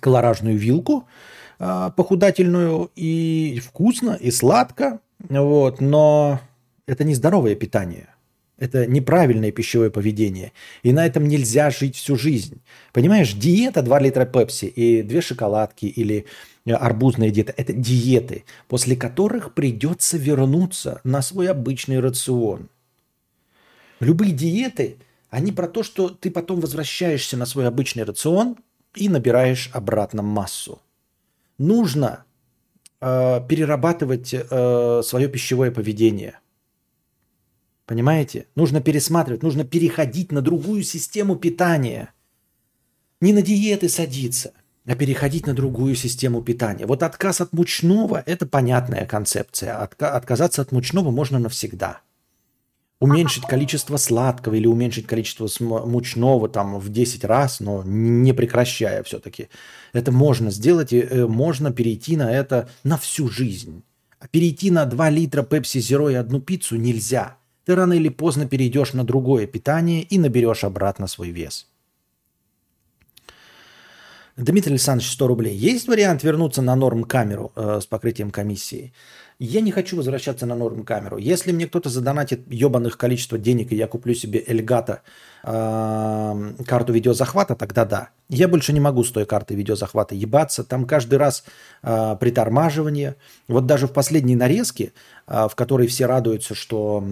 Speaker 1: колоражную вилку э, похудательную и вкусно, и сладко, вот, но это не здоровое питание. Это неправильное пищевое поведение. И на этом нельзя жить всю жизнь. Понимаешь, диета 2 литра пепси и 2 шоколадки или Э, арбузная диета. Это диеты, после которых придется вернуться на свой обычный рацион. Любые диеты, они про то, что ты потом возвращаешься на свой обычный рацион и набираешь обратно массу. Нужно э, перерабатывать э, свое пищевое поведение. Понимаете? Нужно пересматривать, нужно переходить на другую систему питания. Не на диеты садиться, а переходить на другую систему питания. Вот отказ от мучного – это понятная концепция. Отка- отказаться от мучного можно навсегда. Уменьшить количество сладкого или уменьшить количество мучного там в 10 раз, но не прекращая все-таки. Это можно сделать, и э, можно перейти на это на всю жизнь. А перейти на 2 литра пепси зеро и одну пиццу нельзя. Ты рано или поздно перейдешь на другое питание и наберешь обратно свой вес. Дмитрий Александрович, 100 рублей. Есть вариант вернуться на норм камеру э, с покрытием комиссии? Я не хочу возвращаться на норм камеру. Если мне кто-то задонатит ебаных количество денег, и я куплю себе Эльгата э, карту видеозахвата, тогда да. Я больше не могу с той картой видеозахвата ебаться. Там каждый раз э, притормаживание. Вот даже в последней нарезке, э, в которой все радуются, что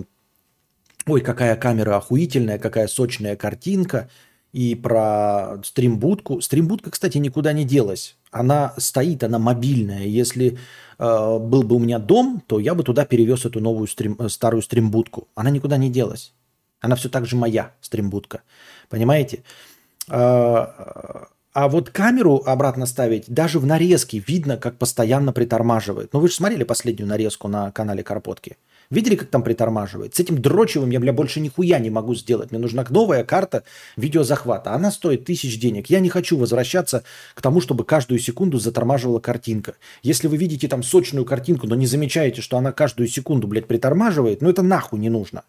Speaker 1: ой, какая камера охуительная, какая сочная картинка – и про стримбудку. Стримбудка, кстати, никуда не делась. Она стоит, она мобильная. Если э, был бы у меня дом, то я бы туда перевез эту новую стрим, э, старую стримбудку. Она никуда не делась. Она все так же моя стримбудка. Понимаете? Э, а вот камеру обратно ставить, даже в нарезке видно, как постоянно притормаживает. Ну вы же смотрели последнюю нарезку на канале Карпотки. Видели, как там притормаживает? С этим дрочевым я, бля, больше нихуя не могу сделать. Мне нужна новая карта видеозахвата. Она стоит тысяч денег. Я не хочу возвращаться к тому, чтобы каждую секунду затормаживала картинка. Если вы видите там сочную картинку, но не замечаете, что она каждую секунду, блядь, притормаживает, ну это нахуй не нужно.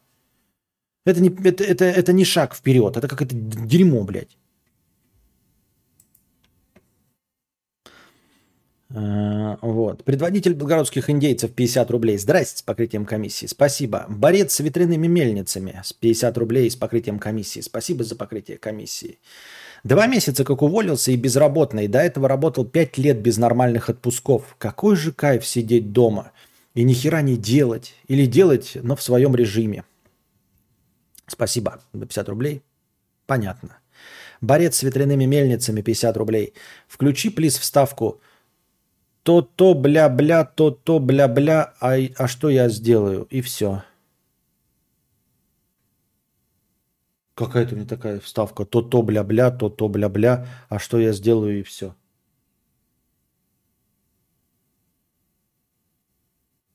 Speaker 1: Это не, это, это, это не шаг вперед, это как это дерьмо, блядь. Вот. Предводитель белгородских индейцев 50 рублей. Здрасте с покрытием комиссии. Спасибо. Борец с ветряными мельницами с 50 рублей с покрытием комиссии. Спасибо за покрытие комиссии. Два месяца как уволился и безработный. До этого работал 5 лет без нормальных отпусков. Какой же кайф сидеть дома и ни хера не делать. Или делать, но в своем режиме. Спасибо. 50 рублей. Понятно. Борец с ветряными мельницами 50 рублей. Включи, плиз, вставку – то-то, бля-бля, то-то, бля-бля, а, а что я сделаю? И все. Какая-то у меня такая вставка. То-то, бля-бля, то-то, бля-бля, а что я сделаю? И все.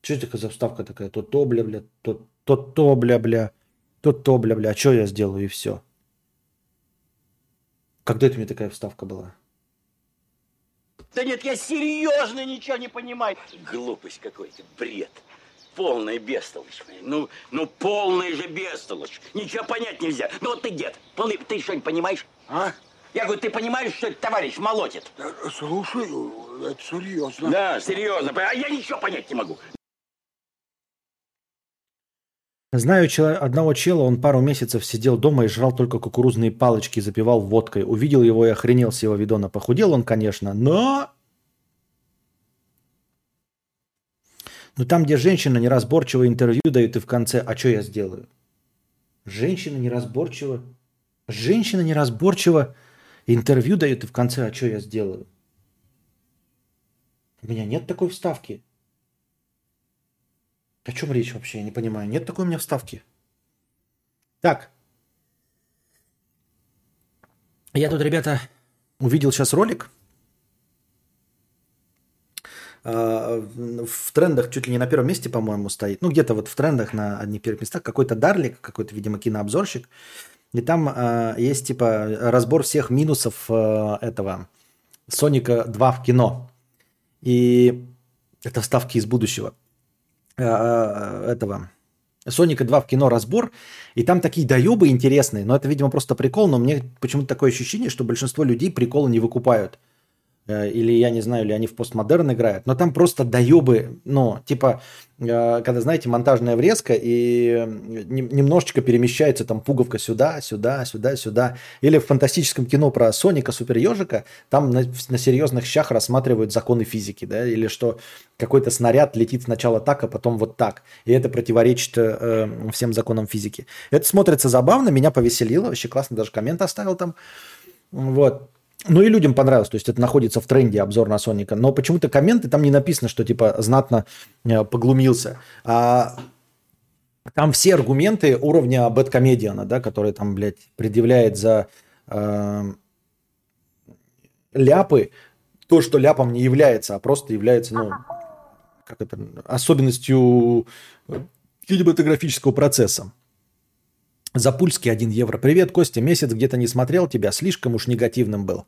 Speaker 1: Что это за вставка такая? То-то, бля-бля, то-то, бля-бля, то-то, бля-бля, а что я сделаю? И все. Когда это у меня такая вставка была?
Speaker 3: Да нет, я серьезно ничего не понимаю. Глупость какой-то, бред. Полная бестолочь. Ну, ну полная же бестолочь. Ничего понять нельзя. Ну вот ты дед, полный, ты что-нибудь понимаешь? А? Я говорю, ты понимаешь, что этот товарищ молотит?
Speaker 4: Слушай, это серьезно.
Speaker 3: Да, серьезно. А я ничего понять не могу.
Speaker 1: Знаю чело- одного чела, он пару месяцев сидел дома и жрал только кукурузные палочки запивал водкой. Увидел его и охренел с его видона. Похудел он, конечно, но... Но там, где женщина неразборчиво интервью дают и в конце, а что я сделаю? Женщина неразборчиво... Женщина неразборчиво интервью дает и в конце, а что я сделаю? У меня нет такой вставки. О чем речь вообще? Я не понимаю. Нет такой у меня вставки. Так. Я тут, ребята, увидел сейчас ролик. А, в трендах чуть ли не на первом месте, по-моему, стоит. Ну, где-то вот в трендах на одних первых местах. Какой-то Дарлик, какой-то, видимо, кинообзорщик. И там э, есть, типа, разбор всех минусов э, этого Соника 2 в кино. И это вставки из будущего. Э, э, этого Соника 2 в кино разбор, и там такие доебы интересные, но это, видимо, просто прикол, но мне почему-то такое ощущение, что большинство людей приколы не выкупают. Э, или я не знаю, или они в постмодерн играют, но там просто доебы, ну, типа, э, когда, знаете, монтажная врезка и немножечко перемещается там пуговка сюда, сюда, сюда, сюда. Или в фантастическом кино про Соника, Супер Ежика, там на, на серьезных щах рассматривают законы физики, да, или что какой-то снаряд летит сначала так, а потом вот так. И это противоречит э, всем законам физики. Это смотрится забавно, меня повеселило, вообще классно, даже коммент оставил там. Вот. Ну и людям понравилось, то есть это находится в тренде обзор на Соника. Но почему-то комменты там не написано, что типа знатно э, поглумился. А там все аргументы уровня бэткомедиана, да, который там, блядь, предъявляет за э, ляпы то, что ляпом не является, а просто является, ну, как это, особенностью кинематографического процесса. Запульский 1 евро. Привет, Костя. Месяц где-то не смотрел тебя, слишком уж негативным был.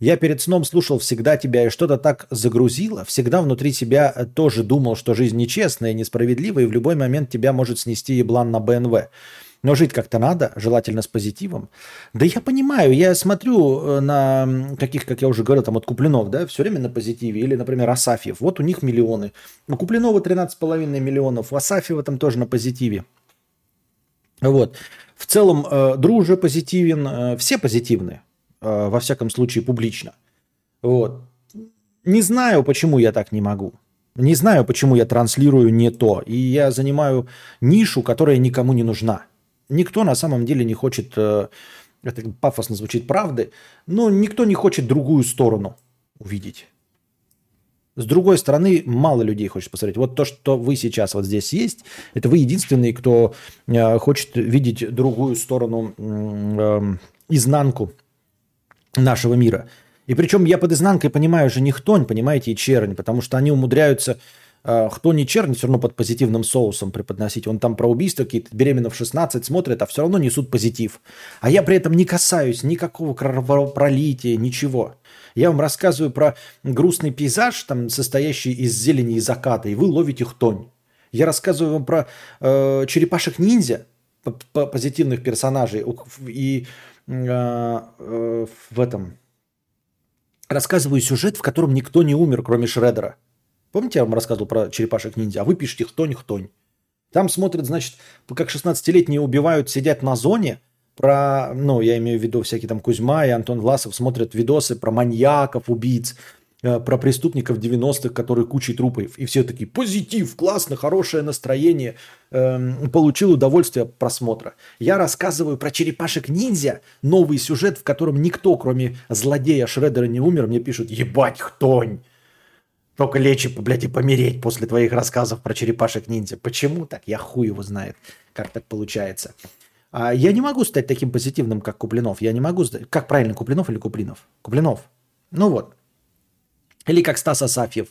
Speaker 1: Я перед сном слушал всегда тебя и что-то так загрузило. Всегда внутри себя тоже думал, что жизнь нечестная, несправедливая, и в любой момент тебя может снести еблан на БНВ. Но жить как-то надо, желательно с позитивом. Да я понимаю, я смотрю э, на каких, как я уже говорил, там от Куплинов, да, все время на позитиве. Или, например, Асафьев. Вот у них миллионы. У Куплинова 13,5 миллионов, у Асафьева там тоже на позитиве. Вот. В целом, э, Друже позитивен, э, все позитивны, э, во всяком случае, публично. Вот. Не знаю, почему я так не могу. Не знаю, почему я транслирую не то. И я занимаю нишу, которая никому не нужна. Никто на самом деле не хочет, э, это пафосно звучит, правды, но никто не хочет другую сторону увидеть. С другой стороны, мало людей хочет посмотреть. Вот то, что вы сейчас вот здесь есть, это вы единственные, кто э, хочет видеть другую сторону, эм, изнанку нашего мира. И причем я под изнанкой понимаю же не хтонь, понимаете, и чернь, потому что они умудряются э, хтонь и чернь все равно под позитивным соусом преподносить. Он там про убийство какие-то беременна в 16 смотрит, а все равно несут позитив. А я при этом не касаюсь никакого кровопролития, ничего. Я вам рассказываю про грустный пейзаж, там, состоящий из зелени и заката, и вы ловите хтонь. Я рассказываю вам про э, черепашек-ниндзя, позитивных персонажей, и э, э, в этом рассказываю сюжет, в котором никто не умер, кроме Шредера. Помните, я вам рассказывал про черепашек-ниндзя? А вы пишете хтонь-хтонь. Там смотрят, значит, как 16-летние убивают, сидят на зоне, про, ну, я имею в виду всякие там Кузьма и Антон Власов смотрят видосы про маньяков, убийц, э, про преступников 90-х, которые кучей трупов. И все такие, позитив, классно, хорошее настроение, эм, получил удовольствие от просмотра. Я рассказываю про черепашек-ниндзя, новый сюжет, в котором никто, кроме злодея Шредера, не умер. Мне пишут, ебать, хтонь. Только лечь, и, блядь, и помереть после твоих рассказов про черепашек-ниндзя. Почему так? Я хуй его знает, как так получается. А я не могу стать таким позитивным, как Куплинов. Я не могу. Как правильно, Куплинов или Куплинов? Куплинов. Ну вот. Или как Стас Асафьев.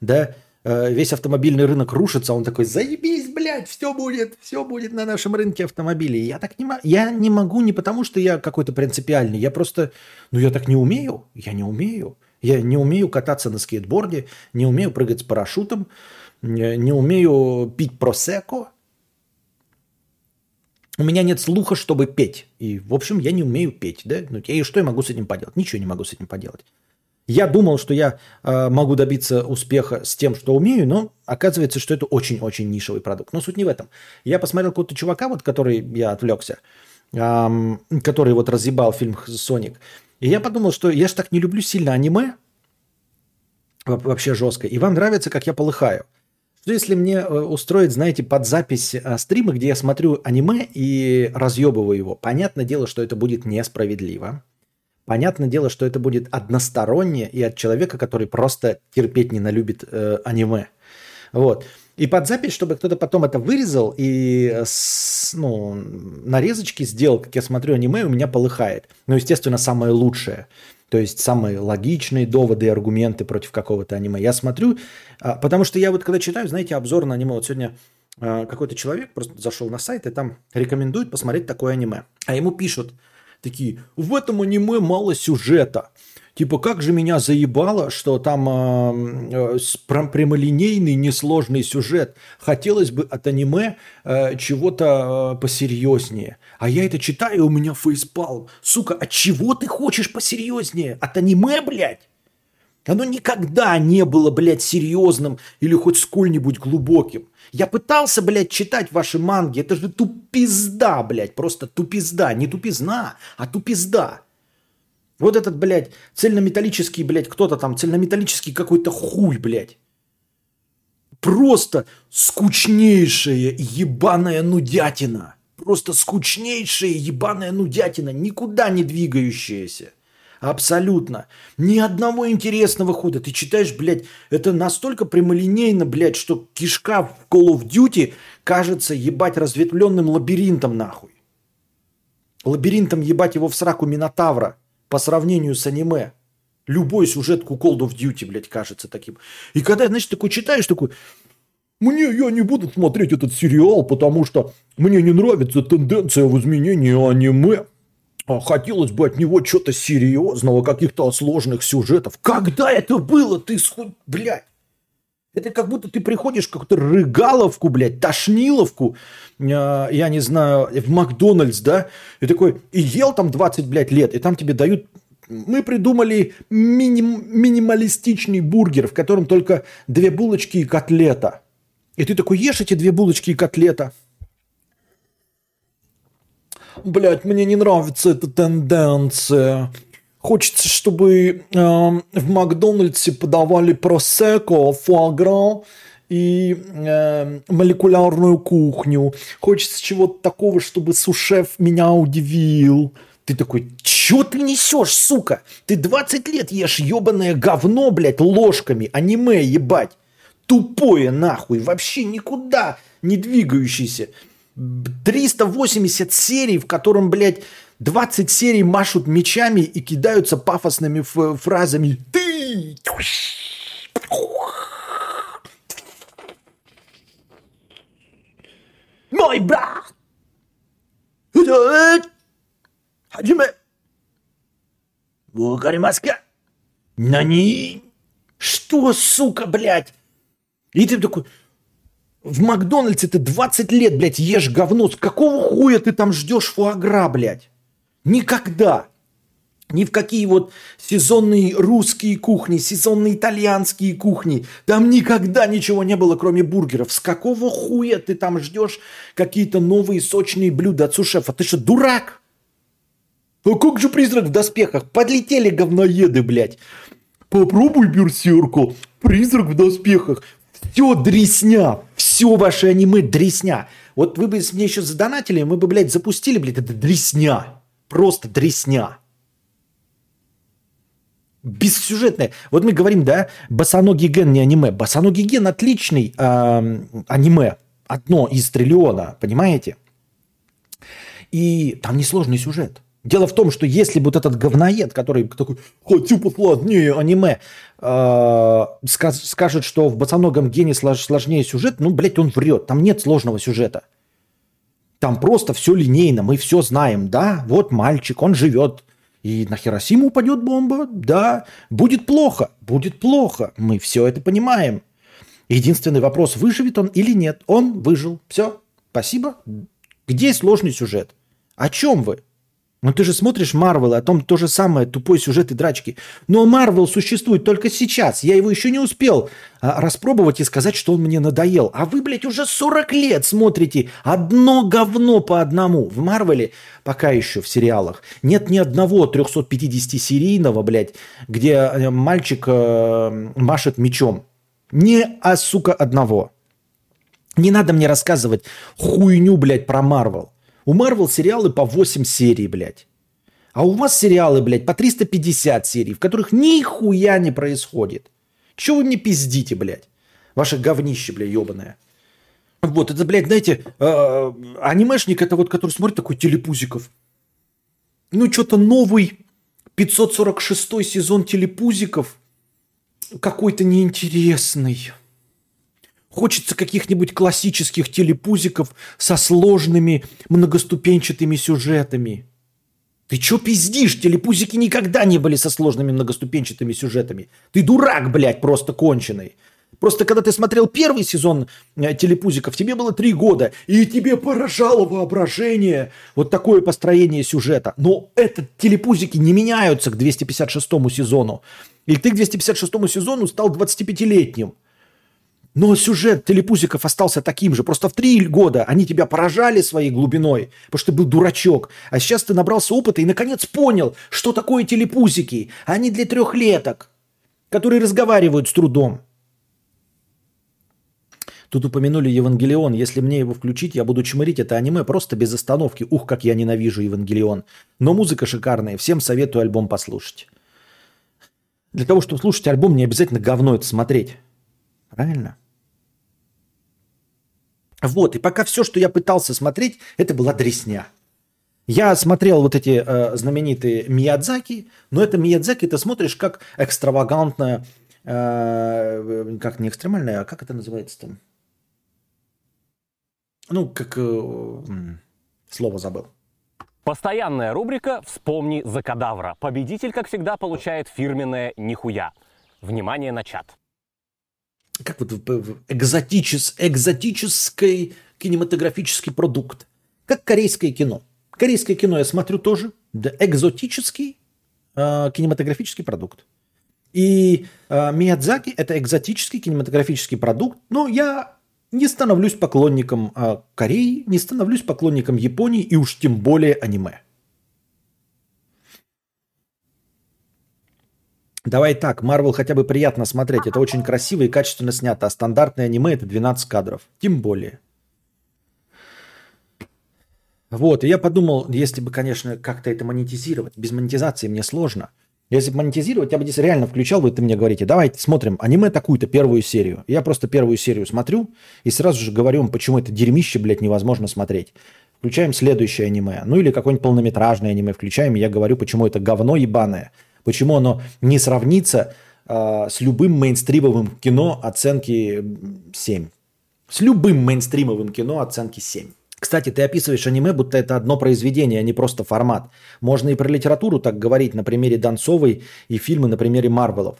Speaker 1: Да, Э, весь автомобильный рынок рушится, он такой, заебись, блядь, все будет, все будет на нашем рынке автомобилей. Я так не могу, я не могу не потому, что я какой-то принципиальный, я просто, ну я так не умею, я не умею. Я не умею кататься на скейтборде, не умею прыгать с парашютом, не не умею пить просеко. У меня нет слуха, чтобы петь. И, в общем, я не умею петь. Да? Ну, и что я могу с этим поделать? Ничего не могу с этим поделать. Я думал, что я э, могу добиться успеха с тем, что умею, но оказывается, что это очень-очень нишевый продукт. Но суть не в этом. Я посмотрел какого-то чувака, вот, который я отвлекся, ам, который вот разъебал фильм «Соник». И я подумал, что я же так не люблю сильно аниме, во- вообще жестко, и вам нравится, как я полыхаю. Что если мне э, устроить, знаете, под запись э, стрима, где я смотрю аниме и разъебываю его? Понятное дело, что это будет несправедливо. Понятное дело, что это будет одностороннее и от человека, который просто терпеть не налюбит э, аниме. Вот. И под запись, чтобы кто-то потом это вырезал и э, с- ну, нарезочки сделал, как я смотрю аниме, у меня полыхает. Ну, естественно, самое лучшее. То есть самые логичные доводы и аргументы против какого-то аниме. Я смотрю, а, потому что я вот когда читаю, знаете, обзор на аниме, вот сегодня а, какой-то человек просто зашел на сайт и там рекомендует посмотреть такое аниме. А ему пишут такие, в этом аниме мало сюжета. Типа, как же меня заебало, что там э, э, прям прямолинейный, несложный сюжет. Хотелось бы от аниме э, чего-то э, посерьезнее. А я это читаю, у меня фейспалм. Сука, от чего ты хочешь посерьезнее? От аниме, блядь? Оно никогда не было, блядь, серьезным или хоть сколь-нибудь глубоким. Я пытался, блядь, читать ваши манги. Это же тупизда, блядь, просто тупизда. Не тупизна, а тупизда. Вот этот, блядь, цельнометаллический, блядь, кто-то там, цельнометаллический какой-то хуй, блядь. Просто скучнейшая ебаная нудятина. Просто скучнейшая ебаная нудятина, никуда не двигающаяся. Абсолютно. Ни одного интересного хода. Ты читаешь, блядь, это настолько прямолинейно, блядь, что кишка в Call of Duty кажется, ебать, разветвленным лабиринтом, нахуй. Лабиринтом ебать его в сраку Минотавра по сравнению с аниме. Любой сюжетку Call of Duty, блядь, кажется таким. И когда, значит, такой читаешь, такой, мне я не буду смотреть этот сериал, потому что мне не нравится тенденция в изменении аниме. А хотелось бы от него что-то серьезного, каких-то сложных сюжетов. Когда это было? Ты схуй, блядь. Это как будто ты приходишь в какую-то рыгаловку, блядь, тошниловку, э, я не знаю, в Макдональдс, да, и такой, и ел там 20, блядь, лет, и там тебе дают мы придумали миним, минималистичный бургер, в котором только две булочки и котлета. И ты такой ешь эти две булочки и котлета. Блять, мне не нравится эта тенденция. Хочется, чтобы э, в Макдональдсе подавали просеко, фуагра и э, молекулярную кухню. Хочется чего-то такого, чтобы сушеф меня удивил. Ты такой, чё ты несешь, сука? Ты 20 лет ешь ебаное говно, блядь, ложками, аниме, ебать. Тупое нахуй, вообще никуда не двигающийся. 380 серий, в котором, блядь, 20 серий машут мечами и кидаются пафосными фразами «Ты!» Мой брат! Хаджиме! Вукаримаска! Нани! Что, сука, блядь? И ты такой, в Макдональдсе ты 20 лет, блядь, ешь говно. С какого хуя ты там ждешь фуагра, блядь? Никогда. Ни в какие вот сезонные русские кухни, сезонные итальянские кухни. Там никогда ничего не было, кроме бургеров. С какого хуя ты там ждешь какие-то новые сочные блюда от сушефа? Ты что, дурак? А как же призрак в доспехах? Подлетели говноеды, блядь. Попробуй берсерку. Призрак в доспехах. Все дресня. Все ваше аниме дресня. Вот вы бы мне еще задонатили, мы бы, блядь, запустили, блядь, это дресня. Просто дресня. Бессюжетное. Вот мы говорим, да, Босоногий Ген не аниме. Босоногий Ген отличный э, аниме. Одно из триллиона, понимаете? И там несложный сюжет. Дело в том, что если бы вот этот говноед, который такой «хочу посложнее аниме», э, скажет, что в «Босоногом гене» сложнее сюжет, ну, блядь, он врет. Там нет сложного сюжета. Там просто все линейно, мы все знаем. Да, вот мальчик, он живет, и на Хиросиму упадет бомба, да, будет плохо, будет плохо, мы все это понимаем. Единственный вопрос, выживет он или нет. Он выжил, все, спасибо. Где сложный сюжет? О чем вы? Ну ты же смотришь Марвел, о том то же самое, тупой сюжет и драчки. Но Марвел существует только сейчас. Я его еще не успел а, распробовать и сказать, что он мне надоел. А вы, блядь, уже 40 лет смотрите одно говно по одному. В Марвеле пока еще в сериалах нет ни одного 350-серийного, блядь, где э, мальчик э, машет мечом. Не, а, сука, одного. Не надо мне рассказывать хуйню, блядь, про Марвел. У Марвел сериалы по 8 серий, блядь. А у вас сериалы, блядь, по 350 серий, в которых нихуя не происходит. Чего вы мне пиздите, блядь? Ваше говнище, блядь, ебаное. Вот, это, блядь, знаете, э, анимешник, это вот, который смотрит такой телепузиков. Ну, что-то новый 546 сезон телепузиков какой-то неинтересный. Хочется каких-нибудь классических телепузиков со сложными многоступенчатыми сюжетами. Ты чё пиздишь? Телепузики никогда не были со сложными многоступенчатыми сюжетами. Ты дурак, блядь, просто конченый. Просто когда ты смотрел первый сезон э, телепузиков, тебе было три года, и тебе поражало воображение вот такое построение сюжета. Но это телепузики не меняются к 256 сезону. И ты к 256 сезону стал 25-летним. Но сюжет телепузиков остался таким же. Просто в три года они тебя поражали своей глубиной, потому что ты был дурачок. А сейчас ты набрался опыта и наконец понял, что такое телепузики. Они для трехлеток, которые разговаривают с трудом. Тут упомянули Евангелион. Если мне его включить, я буду чмырить это аниме просто без остановки. Ух, как я ненавижу Евангелион. Но музыка шикарная. Всем советую альбом послушать. Для того, чтобы слушать альбом, не обязательно говно это смотреть. Правильно? Вот, и пока все, что я пытался смотреть, это была дресня. Я смотрел вот эти э, знаменитые Миядзаки, но это Миядзаки ты смотришь как экстравагантная, э, как не экстремальная, а как это называется там? Ну, как э, слово забыл.
Speaker 5: Постоянная рубрика «Вспомни за кадавра». Победитель, как всегда, получает фирменное «Нихуя». Внимание на чат.
Speaker 1: Как вот экзотичес, экзотический кинематографический продукт. Как корейское кино. Корейское кино я смотрю тоже. Да, экзотический э, кинематографический продукт. И э, Миядзаки это экзотический кинематографический продукт. Но я не становлюсь поклонником э, Кореи, не становлюсь поклонником Японии и уж тем более аниме. Давай так, Марвел хотя бы приятно смотреть. Это очень красиво и качественно снято. А стандартное аниме это 12 кадров. Тем более. Вот, и я подумал, если бы, конечно, как-то это монетизировать. Без монетизации мне сложно. Если бы монетизировать, я бы здесь реально включал, вы ты мне говорите, давайте смотрим аниме такую-то первую серию. Я просто первую серию смотрю и сразу же говорю вам, почему это дерьмище, блядь, невозможно смотреть. Включаем следующее аниме. Ну или какое-нибудь полнометражное аниме включаем, и я говорю, почему это говно ебаное. Почему оно не сравнится а, с любым мейнстримовым кино оценки м, 7. С любым мейнстримовым кино оценки 7. Кстати, ты описываешь аниме, будто это одно произведение, а не просто формат. Можно и про литературу так говорить на примере Донцовой и фильмы на примере Марвелов.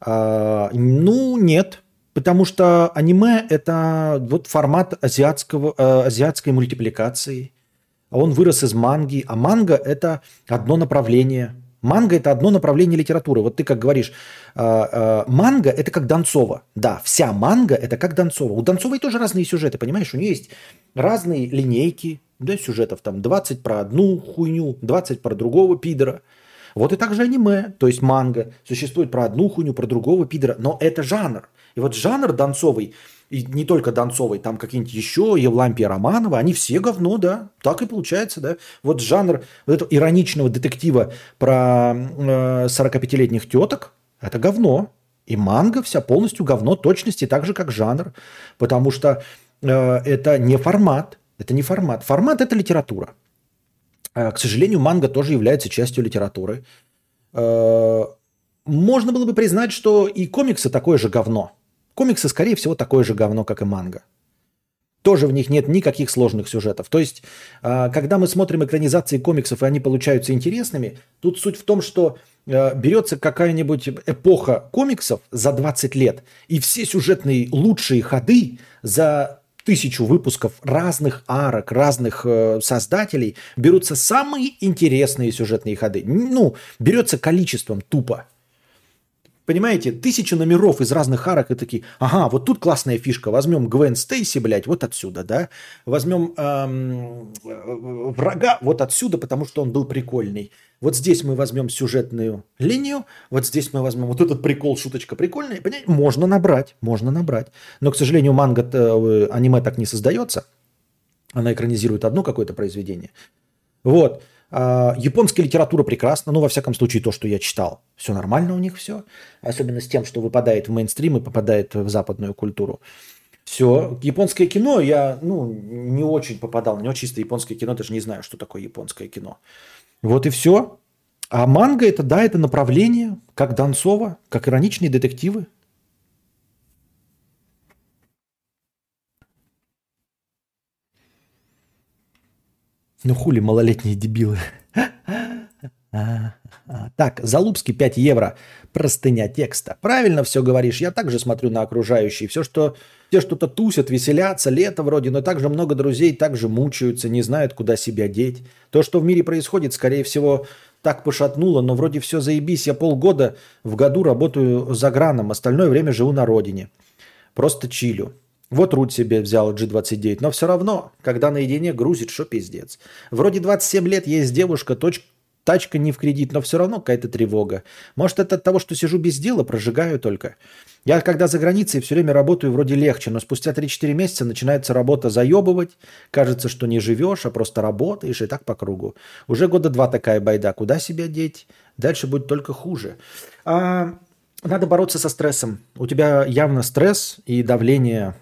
Speaker 1: А, ну, нет. Потому что аниме – это вот формат азиатского, э, азиатской мультипликации. Он вырос из манги. А манга – это одно направление. Манга – это одно направление литературы. Вот ты как говоришь, э, э, манга – это как Донцова. Да, вся манга – это как Донцова. У Донцовой тоже разные сюжеты, понимаешь? У нее есть разные линейки да, сюжетов. Там 20 про одну хуйню, 20 про другого пидора. Вот и так же аниме, то есть манга, существует про одну хуйню, про другого пидора, но это жанр. И вот жанр Донцовый, и не только Донцовой, там какие-нибудь еще, Евлампия Романова, они все говно, да, так и получается, да. Вот жанр вот этого ироничного детектива про э, 45-летних теток, это говно. И манга вся полностью говно точности, так же как жанр, потому что э, это не формат, это не формат. Формат – это литература. Э, К сожалению, манга тоже является частью литературы. Э, Можно было бы признать, что и комиксы такое же говно. Комиксы, скорее всего, такое же говно, как и манга. Тоже в них нет никаких сложных сюжетов. То есть, э, когда мы смотрим экранизации комиксов, и они получаются интересными, тут суть в том, что э, берется какая-нибудь эпоха комиксов за 20 лет, и все сюжетные лучшие ходы за тысячу выпусков разных арок, разных э, создателей, берутся самые интересные сюжетные ходы. Ну, берется количеством тупо. Понимаете, тысяча номеров из разных арок и такие, ага, вот тут классная фишка, возьмем Гвен Стейси, блядь, вот отсюда, да, возьмем эм, э, врага вот отсюда, потому что он был прикольный. Вот здесь мы возьмем сюжетную линию, вот здесь мы возьмем вот этот прикол, шуточка прикольная, понимаете, можно набрать, можно набрать. Но, к сожалению, манга, э, аниме так не создается, она экранизирует одно какое-то произведение. Вот. А, Японская литература прекрасна, ну, во всяком случае, то, что я читал. Все нормально у них все. Особенно с тем, что выпадает в мейнстрим и попадает в западную культуру. Все. Японское кино я, ну, не очень попадал. Него чисто японское кино, даже не знаю, что такое японское кино. Вот и все. А манга это, да, это направление, как Донцова, как ироничные детективы. Ну хули малолетние дебилы. Так, Залупский 5 евро. Простыня текста. Правильно все говоришь. Я также смотрю на окружающие. Все, что те что-то тусят, веселятся, лето вроде, но также много друзей также мучаются, не знают, куда себя деть. То, что в мире происходит, скорее всего, так пошатнуло, но вроде все заебись. Я полгода в году работаю за граном, остальное время живу на родине. Просто чилю. Вот Рут себе взял G29, но все равно, когда наедине грузит, что пиздец. Вроде 27 лет, есть девушка, точ- тачка не в кредит, но все равно какая-то тревога. Может, это от того, что сижу без дела, прожигаю только. Я когда за границей все время работаю, вроде легче, но спустя 3-4 месяца начинается работа заебывать. Кажется, что не живешь, а просто работаешь и так по кругу. Уже года два такая байда. Куда себя деть? Дальше будет только хуже. А, надо бороться со стрессом. У тебя явно стресс и давление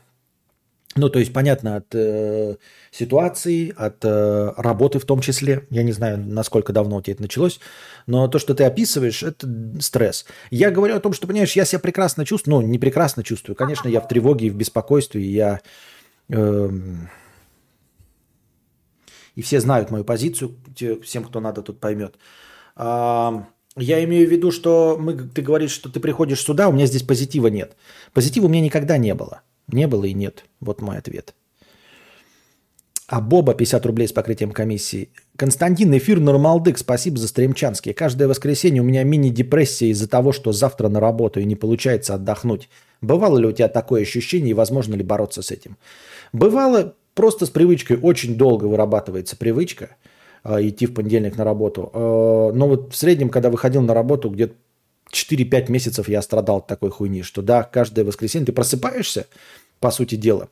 Speaker 1: ну, то есть, понятно, от э, ситуации, от э, работы в том числе. Я не знаю, насколько давно у тебя это началось, но то, что ты описываешь, это стресс. Я говорю о том, что, понимаешь, я себя прекрасно чувствую, ну, не прекрасно чувствую. Конечно, я в тревоге и в беспокойстве, и я... эм, и все знают мою позицию, всем, кто надо, тут поймет. А, Я имею в виду, что мы, ты говоришь, что ты приходишь сюда, у меня здесь позитива нет. Позитива у меня никогда не было. Не было и нет. Вот мой ответ. А Боба 50 рублей с покрытием комиссии. Константин, эфир Нормалдык, спасибо за стримчанские. Каждое воскресенье у меня мини-депрессия из-за того, что завтра на работу и не получается отдохнуть. Бывало ли у тебя такое ощущение и возможно ли бороться с этим? Бывало просто с привычкой. Очень долго вырабатывается привычка э, идти в понедельник на работу. Э, но вот в среднем, когда выходил на работу, где-то 4-5 месяцев я страдал от такой хуйни, что да, каждое воскресенье ты просыпаешься, по сути дела,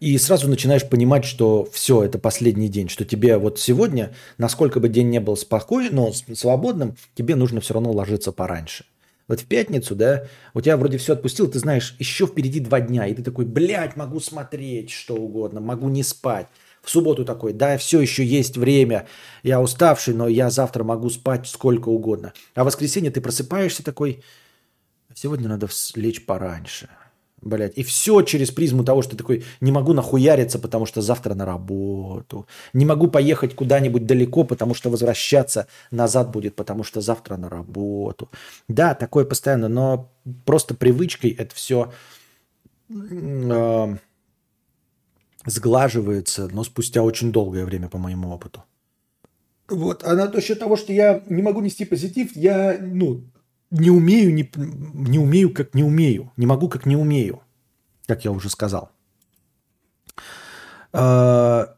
Speaker 1: и сразу начинаешь понимать, что все, это последний день, что тебе вот сегодня, насколько бы день не был спокойным, но свободным, тебе нужно все равно ложиться пораньше. Вот в пятницу, да, у тебя вроде все отпустил, ты знаешь, еще впереди два дня, и ты такой, блядь, могу смотреть что угодно, могу не спать. В субботу такой, да, все еще есть время, я уставший, но я завтра могу спать сколько угодно. А в воскресенье ты просыпаешься такой, сегодня надо лечь пораньше. Блять, и все через призму того, что ты такой, не могу нахуяриться, потому что завтра на работу. Не могу поехать куда-нибудь далеко, потому что возвращаться назад будет, потому что завтра на работу. Да, такое постоянно, но просто привычкой это все э, а, сглаживается, но спустя очень долгое время, по моему опыту. Вот, а на счет того, что я не могу нести позитив, я, ну, не умею, не, не умею, как не умею. Не могу, как не умею, как я уже сказал. А,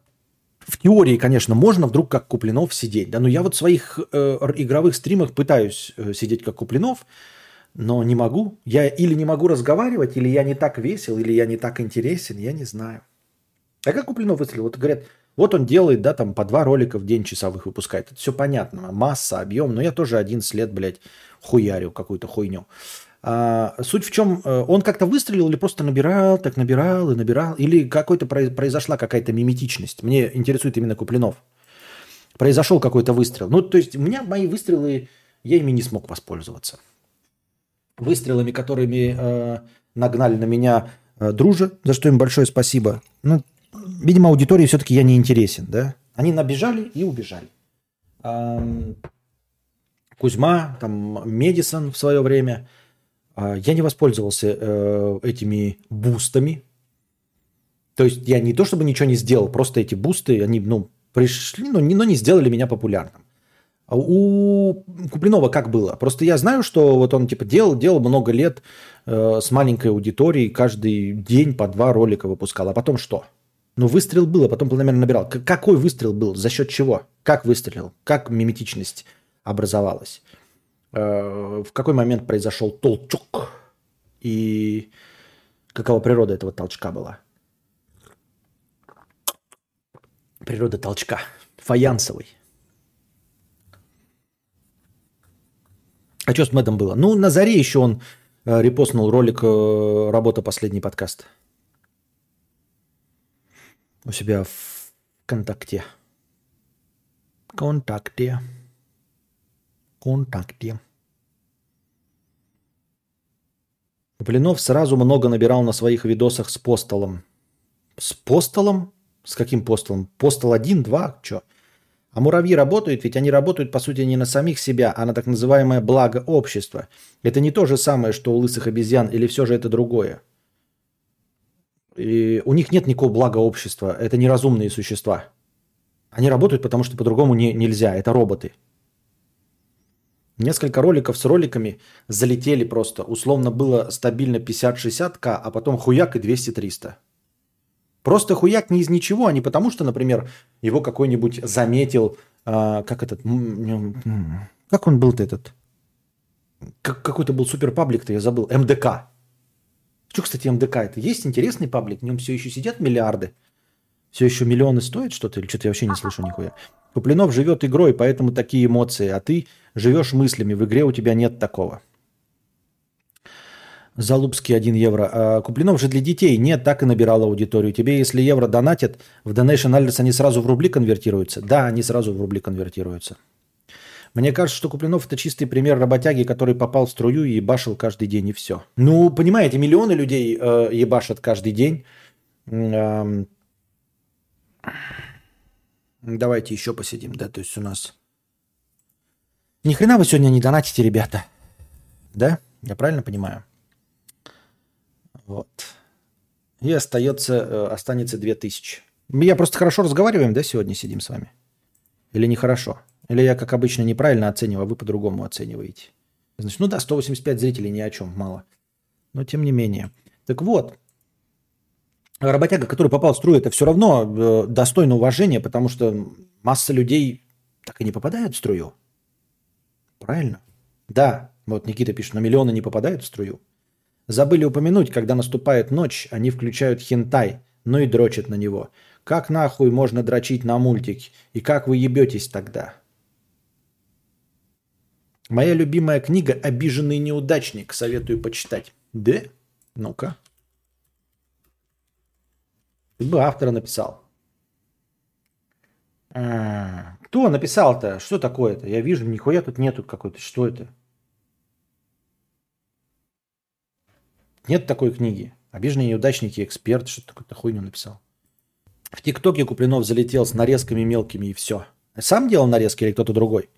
Speaker 1: в теории, конечно, можно вдруг как Куплинов сидеть. Да, но я вот в своих э, игровых стримах пытаюсь э, сидеть как Куплинов, но не могу. Я или не могу разговаривать, или я не так весел, или я не так интересен, я не знаю. А как Куплинов выстрелил? Вот говорят, вот он делает, да, там по два ролика в день часовых выпускает. Это все понятно. Масса, объем. Но я тоже 11 лет, блядь, хуярю какую-то хуйню. А, суть в чем, э, он как-то выстрелил или просто набирал, так набирал и набирал, или какой-то произошла какая-то миметичность. Мне интересует именно Куплинов. Произошел какой-то выстрел. Ну, то есть у меня мои выстрелы, я ими не смог воспользоваться. Выстрелами, которыми э, нагнали на меня э, дружи, за что им большое спасибо. Ну, видимо, аудитории все-таки я не интересен, да? Они набежали и убежали. Кузьма, там Медисон в свое время. А, я не воспользовался э, этими бустами. То есть я не то чтобы ничего не сделал, просто эти бусты, они ну, пришли, но не, но не сделали меня популярным. А у Куплинова как было? Просто я знаю, что вот он типа делал, делал много лет э, с маленькой аудиторией, каждый день по два ролика выпускал. А потом что? Ну, выстрел был, а потом планомерно набирал. К- какой выстрел был? За счет чего? Как выстрелил? Как миметичность? образовалась. Э, в какой момент произошел толчок и какова природа этого толчка была? Природа толчка. Фаянсовый. А что с Мэдом было? Ну, на заре еще он э, репостнул ролик э, «Работа. Последний подкаст» у себя в ВКонтакте. ВКонтакте контакте. Блинов сразу много набирал на своих видосах с постолом. С постолом? С каким постолом? Постол один, два, что? А муравьи работают, ведь они работают, по сути, не на самих себя, а на так называемое благо общества. Это не то же самое, что у лысых обезьян, или все же это другое? И у них нет никакого блага общества. Это неразумные существа. Они работают, потому что по-другому не, нельзя. Это роботы. Несколько роликов с роликами залетели просто. Условно было стабильно 50-60к, а потом хуяк и 200-300. Просто хуяк не из ничего, а не потому, что, например, его какой-нибудь заметил, а, как этот, как он был-то этот, как, какой-то был супер паблик-то, я забыл, МДК. Что, кстати, МДК это? Есть интересный паблик, в нем все еще сидят миллиарды, все еще миллионы стоят что-то, или что-то я вообще не слышу нихуя. Куплинов живет игрой, поэтому такие эмоции, а ты живешь мыслями. В игре у тебя нет такого. Залупский 1 евро. А, Куплинов же для детей. Нет, так и набирал аудиторию. Тебе, если евро донатят, в Donation Alerts они сразу в рубли конвертируются? Да, они сразу в рубли конвертируются. Мне кажется, что Куплинов это чистый пример работяги, который попал в струю и ебашил каждый день, и все. Ну, понимаете, миллионы людей э, ебашат каждый день. Э, Давайте еще посидим, да, то есть у нас Ни хрена вы сегодня не донатите, ребята. Да? Я правильно понимаю? Вот. И остается, э, останется 2000. Я просто хорошо разговариваем, да, сегодня сидим с вами? Или нехорошо? Или я, как обычно, неправильно оцениваю, а вы по-другому оцениваете? Значит, ну да, 185 зрителей ни о чем, мало. Но тем не менее. Так вот, работяга, который попал в струю, это все равно э, достойно уважения, потому что масса людей так и не попадают в струю. Правильно? Да, вот Никита пишет, но миллионы не попадают в струю. Забыли упомянуть, когда наступает ночь, они включают хентай, ну и дрочат на него. Как нахуй можно дрочить на мультик? И как вы ебетесь тогда? Моя любимая книга «Обиженный неудачник». Советую почитать. Да? Ну-ка. Ты бы автора написал. А, кто написал-то? Что такое-то? Я вижу, нихуя тут нету какой-то. Что это? Нет такой книги. Обиженные неудачники, эксперт, что такое-то хуйню написал. В ТикТоке Куплинов залетел с нарезками мелкими и все. Сам делал нарезки или кто-то другой?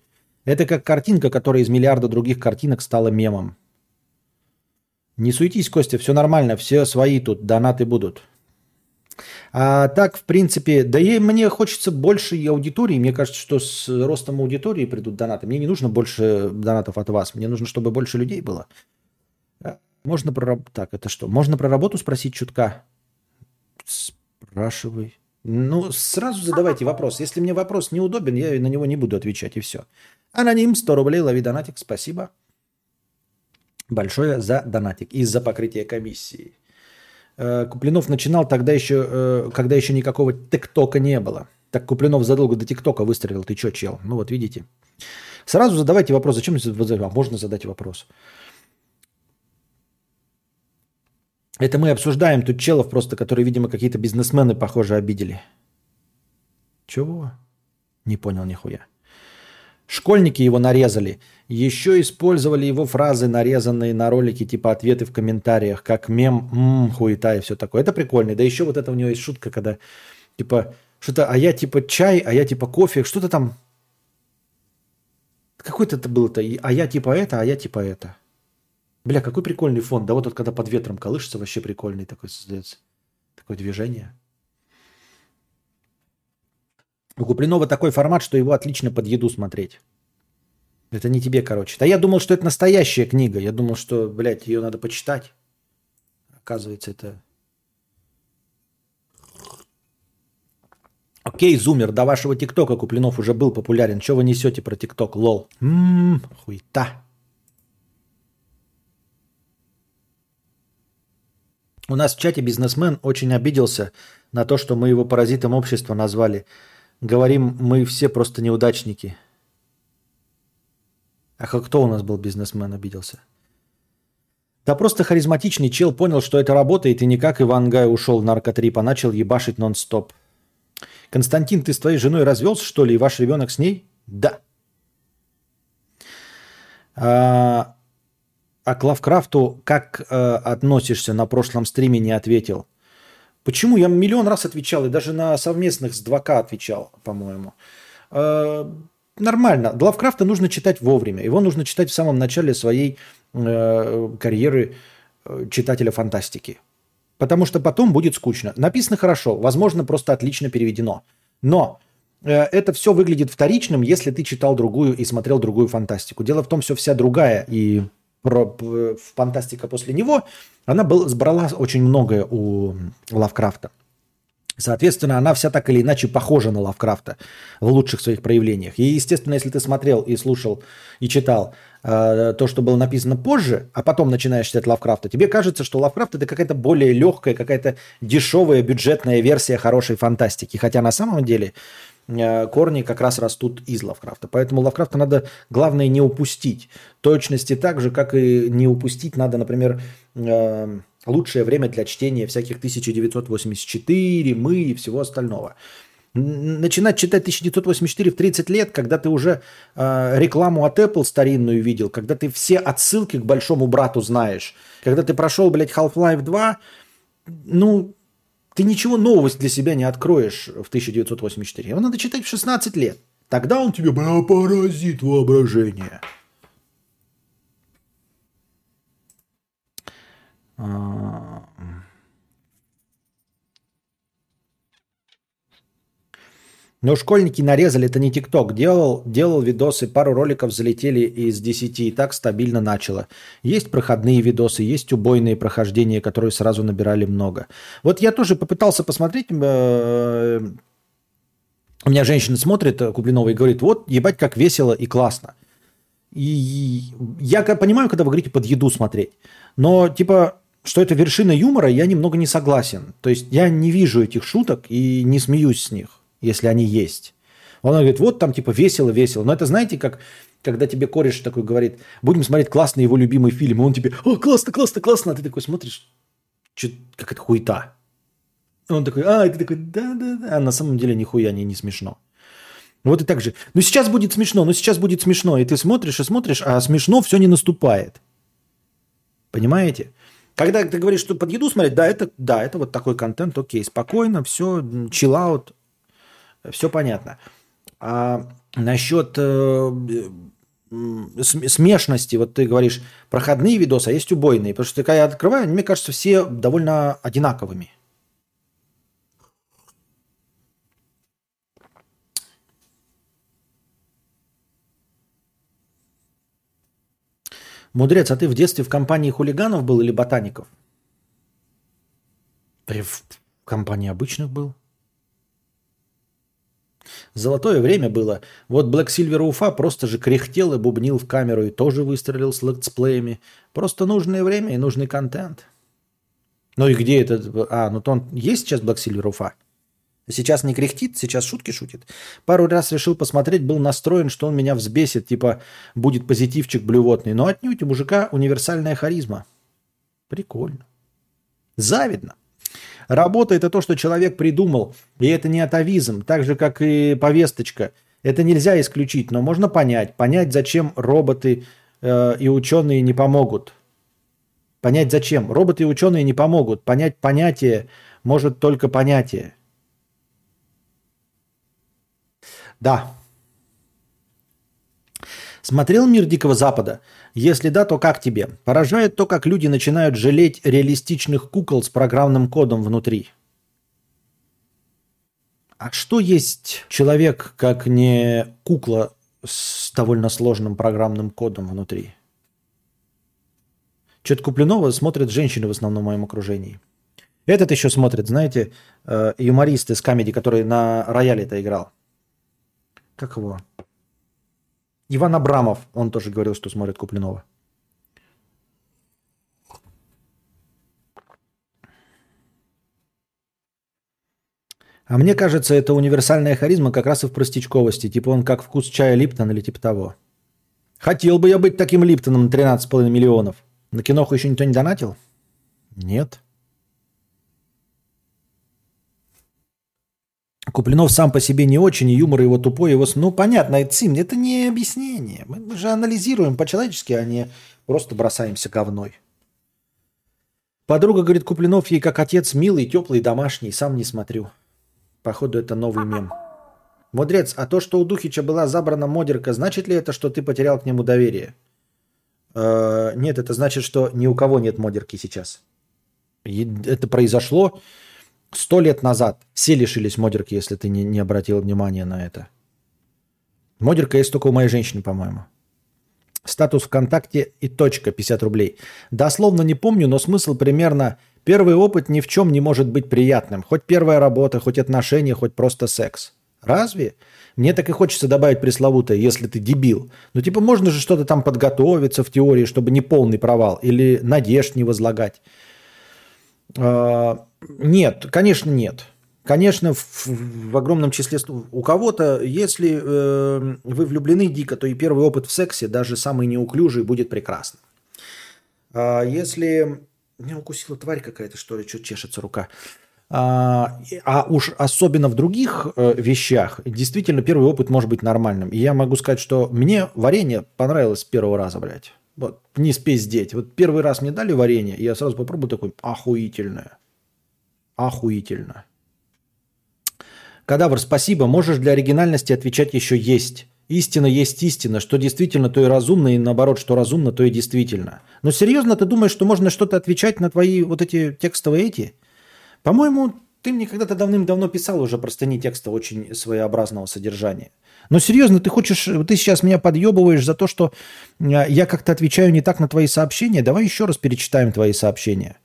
Speaker 1: Это как картинка, которая из миллиарда других картинок стала мемом. Не суетись, Костя, все нормально, все свои тут, донаты будут. А так, в принципе, да и мне хочется больше аудитории. Мне кажется, что с ростом аудитории придут донаты. Мне не нужно больше донатов от вас. Мне нужно, чтобы больше людей было. Можно про... Так, это что? Можно про работу спросить чутка? Спрашивай. Ну, сразу задавайте вопрос. Если мне вопрос неудобен, я на него не буду отвечать, и все. Аноним, 100 рублей, лови донатик, спасибо. Большое за донатик и за покрытие комиссии. Э, Куплинов начинал тогда еще, э, когда еще никакого ТикТока не было. Так Куплинов задолго до ТикТока выстрелил. Ты что, чел? Ну вот видите. Сразу задавайте вопрос. Зачем а можно задать вопрос? Это мы обсуждаем тут челов просто, которые, видимо, какие-то бизнесмены, похоже, обидели. Чего? Не понял нихуя. Школьники его нарезали. Еще использовали его фразы, нарезанные на ролики, типа ответы в комментариях, как мем, м-м, хуета и все такое. Это прикольно. Да еще вот это у него есть шутка, когда типа что-то, а я типа чай, а я типа кофе, что-то там. Какой-то это было-то, а я типа это, а я типа это. Бля, какой прикольный фон. Да вот тут, когда под ветром колышется, вообще прикольный такой создается. Такое движение. У Куплинова такой формат, что его отлично под еду смотреть. Это не тебе, короче. Да я думал, что это настоящая книга. Я думал, что, блядь, ее надо почитать. Оказывается, это... Окей, зумер, до вашего ТикТока Куплинов уже был популярен. Чего вы несете про ТикТок, лол? Ммм, хуйта. У нас в чате бизнесмен очень обиделся на то, что мы его паразитом общества назвали. Говорим, мы все просто неудачники. А кто у нас был бизнесмен, обиделся? Да просто харизматичный чел понял, что это работает, и никак Иван Гай ушел в наркотрип, а начал ебашить нон-стоп. Константин, ты с твоей женой развелся, что ли, и ваш ребенок с ней? Да. А, а к Лавкрафту как э, относишься? На прошлом стриме не ответил. Почему? Я миллион раз отвечал, и даже на совместных с 2К отвечал, по-моему. Э, нормально. Лавкрафта нужно читать вовремя. Его нужно читать в самом начале своей э, карьеры э, читателя фантастики. Потому что потом будет скучно. Написано хорошо, возможно, просто отлично переведено. Но э, это все выглядит вторичным, если ты читал другую и смотрел другую фантастику. Дело в том, что вся другая и про, фантастика после него, она был, сбрала очень многое у Лавкрафта. Соответственно, она вся так или иначе похожа на Лавкрафта в лучших своих проявлениях. И, естественно, если ты смотрел и слушал и читал э, то, что было написано позже, а потом начинаешь читать Лавкрафта, тебе кажется, что Лавкрафт это какая-то более легкая, какая-то дешевая бюджетная версия хорошей фантастики. Хотя на самом деле корни как раз растут из Лавкрафта. Поэтому Лавкрафта надо, главное, не упустить. Точности так же, как и не упустить надо, например, э, лучшее время для чтения всяких 1984, мы и всего остального. Начинать читать 1984 в 30 лет, когда ты уже э, рекламу от Apple старинную видел, когда ты все отсылки к большому брату знаешь, когда ты прошел, блядь, Half-Life 2, ну, ты ничего нового для себя не откроешь в 1984. Его надо читать в 16 лет. Тогда он тебе поразит воображение. А, Но школьники нарезали, это не ТикТок. Делал, делал видосы, пару роликов залетели из 10 и так стабильно начало. Есть проходные видосы, есть убойные прохождения, которые сразу набирали много. Вот я тоже попытался посмотреть. э, У меня женщина смотрит э, Куплинова и говорит, вот ебать как весело и классно. И я понимаю, когда вы говорите под еду смотреть. Но типа, что это вершина юмора, я немного не согласен. То есть я не вижу этих шуток и не смеюсь с них, если они есть. Он говорит, вот там типа весело-весело. Но это знаете, как когда тебе кореш такой говорит, будем смотреть классный его любимый фильм, и он тебе, о, классно, классно, классно, а ты такой смотришь, как это хуета. Он такой, а, и ты такой, да-да-да, а на самом деле нихуя не, не смешно. Вот и так же. Ну сейчас будет смешно, ну сейчас будет смешно. И ты смотришь и смотришь, а смешно все не наступает. Понимаете? Когда ты говоришь, что под еду смотреть, да, это, да, это вот такой контент, окей, спокойно, все, чиллаут, все понятно. А насчет э, смешности, вот ты говоришь, проходные видосы, а есть убойные. Потому что когда я открываю, мне кажется, все довольно одинаковыми. Мудрец, а ты в детстве в компании хулиганов был или ботаников? В компании обычных был. Золотое время было. Вот Black Silver Уфа просто же кряхтел и бубнил в камеру и тоже выстрелил с летсплеями. Просто нужное время и нужный контент. Ну и где это? А, ну то он есть сейчас Black Silver Уфа? Сейчас не кряхтит, сейчас шутки шутит. Пару раз решил посмотреть, был настроен, что он меня взбесит, типа будет позитивчик блювотный. Но отнюдь у мужика универсальная харизма. Прикольно. Завидно. Работа – это то, что человек придумал, и это не атовизм, так же, как и повесточка. Это нельзя исключить, но можно понять. Понять, зачем роботы э, и ученые не помогут. Понять, зачем. Роботы и ученые не помогут. Понять понятие может только понятие. Да. Смотрел «Мир Дикого Запада»? Если да, то как тебе? Поражает то, как люди начинают жалеть реалистичных кукол с программным кодом внутри. А что есть человек, как не кукла с довольно сложным программным кодом внутри? Что-то Куплинова смотрят женщины в основном в моем окружении. Этот еще смотрит, знаете, э, юморист из комедии, который на рояле-то играл. Как его? Иван Абрамов, он тоже говорил, что смотрит Куплинова. А мне кажется, это универсальная харизма как раз и в простячковости. Типа он как вкус чая Липтон или типа того. Хотел бы я быть таким Липтоном на 13,5 миллионов. На киноху еще никто не донатил? Нет. Куплинов сам по себе не очень, и юмор его тупой, его... Ну, понятно, это Цим, это не объяснение. Мы, же анализируем по-человечески, а не просто бросаемся говной. Подруга говорит, Куплинов ей как отец милый, теплый, домашний, сам не смотрю. Походу, это новый мем. Мудрец, а то, что у Духича была забрана модерка, значит ли это, что ты потерял к нему доверие? Э, нет, это значит, что ни у кого нет модерки сейчас. Это произошло сто лет назад. Все лишились модерки, если ты не, не обратил внимания на это. Модерка есть только у моей женщины, по-моему. Статус ВКонтакте и точка 50 рублей. Дословно не помню, но смысл примерно первый опыт ни в чем не может быть приятным. Хоть первая работа, хоть отношения, хоть просто секс. Разве? Мне так и хочется добавить пресловутое, если ты дебил. Ну типа можно же что-то там подготовиться в теории, чтобы не полный провал. Или надежд не возлагать. А, Нет, конечно, нет. Конечно, в, в огромном числе сл- у кого-то, если э, вы влюблены дико, то и первый опыт в сексе, даже самый неуклюжий, будет прекрасным. А если меня укусила тварь какая-то, что ли, что чешется рука. А, а уж особенно в других э, вещах, действительно, первый опыт может быть нормальным. И я могу сказать, что мне варенье понравилось с первого раза, блядь. Вот, не спиздеть. Вот первый раз мне дали варенье, и я сразу попробую такой, охуительное. Охуительно. Кадавр, спасибо. Можешь для оригинальности отвечать еще есть. Истина есть истина. Что действительно, то и разумно, и наоборот, что разумно, то и действительно. Но серьезно ты думаешь, что можно что-то отвечать на твои вот эти текстовые эти? По-моему, ты мне когда-то давным-давно писал уже простыни текста очень своеобразного содержания. Но серьезно, ты хочешь, ты сейчас меня подъебываешь за то, что э, я как-то отвечаю не так на твои сообщения. Давай еще раз перечитаем твои сообщения.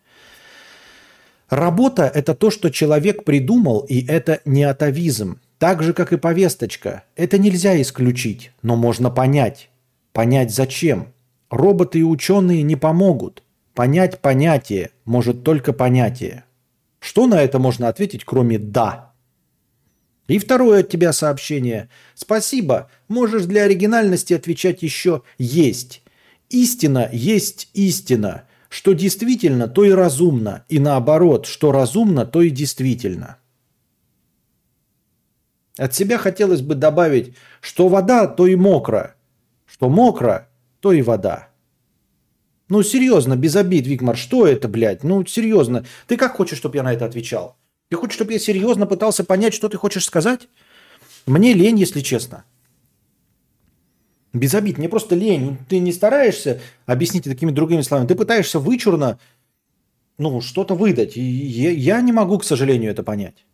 Speaker 1: Работа – это то, что человек придумал, и это не атовизм. Так же, как и повесточка. Это нельзя исключить, но можно понять. Понять зачем. Роботы и ученые не помогут. Понять понятие может только понятие. Что на это можно ответить, кроме «да»? И второе от тебя сообщение. Спасибо. Можешь для оригинальности отвечать еще «есть». Истина есть истина. Что действительно, то и разумно. И наоборот, что разумно, то и действительно. От себя хотелось бы добавить, что вода, то и мокро. Что мокро, то и вода. Ну, серьезно, без обид, Викмар, что это, блядь? Ну, серьезно. Ты как хочешь, чтобы я на это отвечал? Ты хочешь, чтобы я серьезно пытался понять, что ты хочешь сказать? Мне лень, если честно. Без обид, мне просто лень. Ты не стараешься объяснить такими другими словами. Ты пытаешься вычурно ну, что-то выдать. И я не могу, к сожалению, это понять.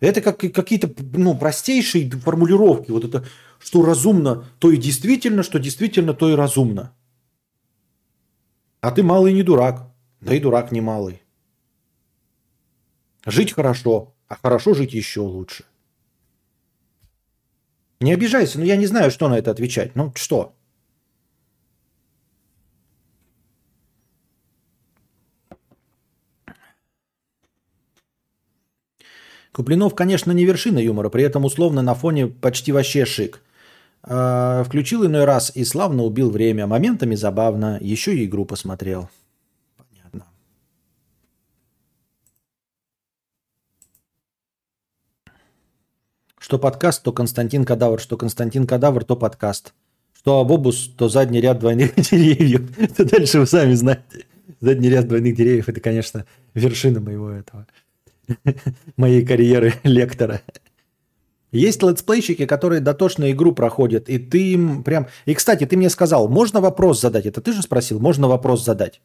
Speaker 1: Это как какие-то ну, простейшие формулировки. Вот это, что разумно, то и действительно, что действительно, то и разумно. А ты малый не дурак. Да и дурак не малый. Жить хорошо, а хорошо жить еще лучше. Не обижайся, но я не знаю, что на это отвечать. Ну что? Куплинов, конечно, не вершина юмора, при этом условно на фоне почти вообще шик. А, включил иной раз и славно убил время. Моментами забавно. Еще и игру посмотрел. Понятно. Что подкаст, то Константин Кадавр. Что Константин Кадавр, то подкаст. Что Абобус, то задний ряд двойных деревьев. Это дальше вы сами знаете. Задний ряд двойных деревьев – это, конечно, вершина моего этого моей карьеры лектора. Есть летсплейщики, которые дотошно игру проходят, и ты им прям... И, кстати, ты мне сказал, можно вопрос задать? Это ты же спросил, можно вопрос задать?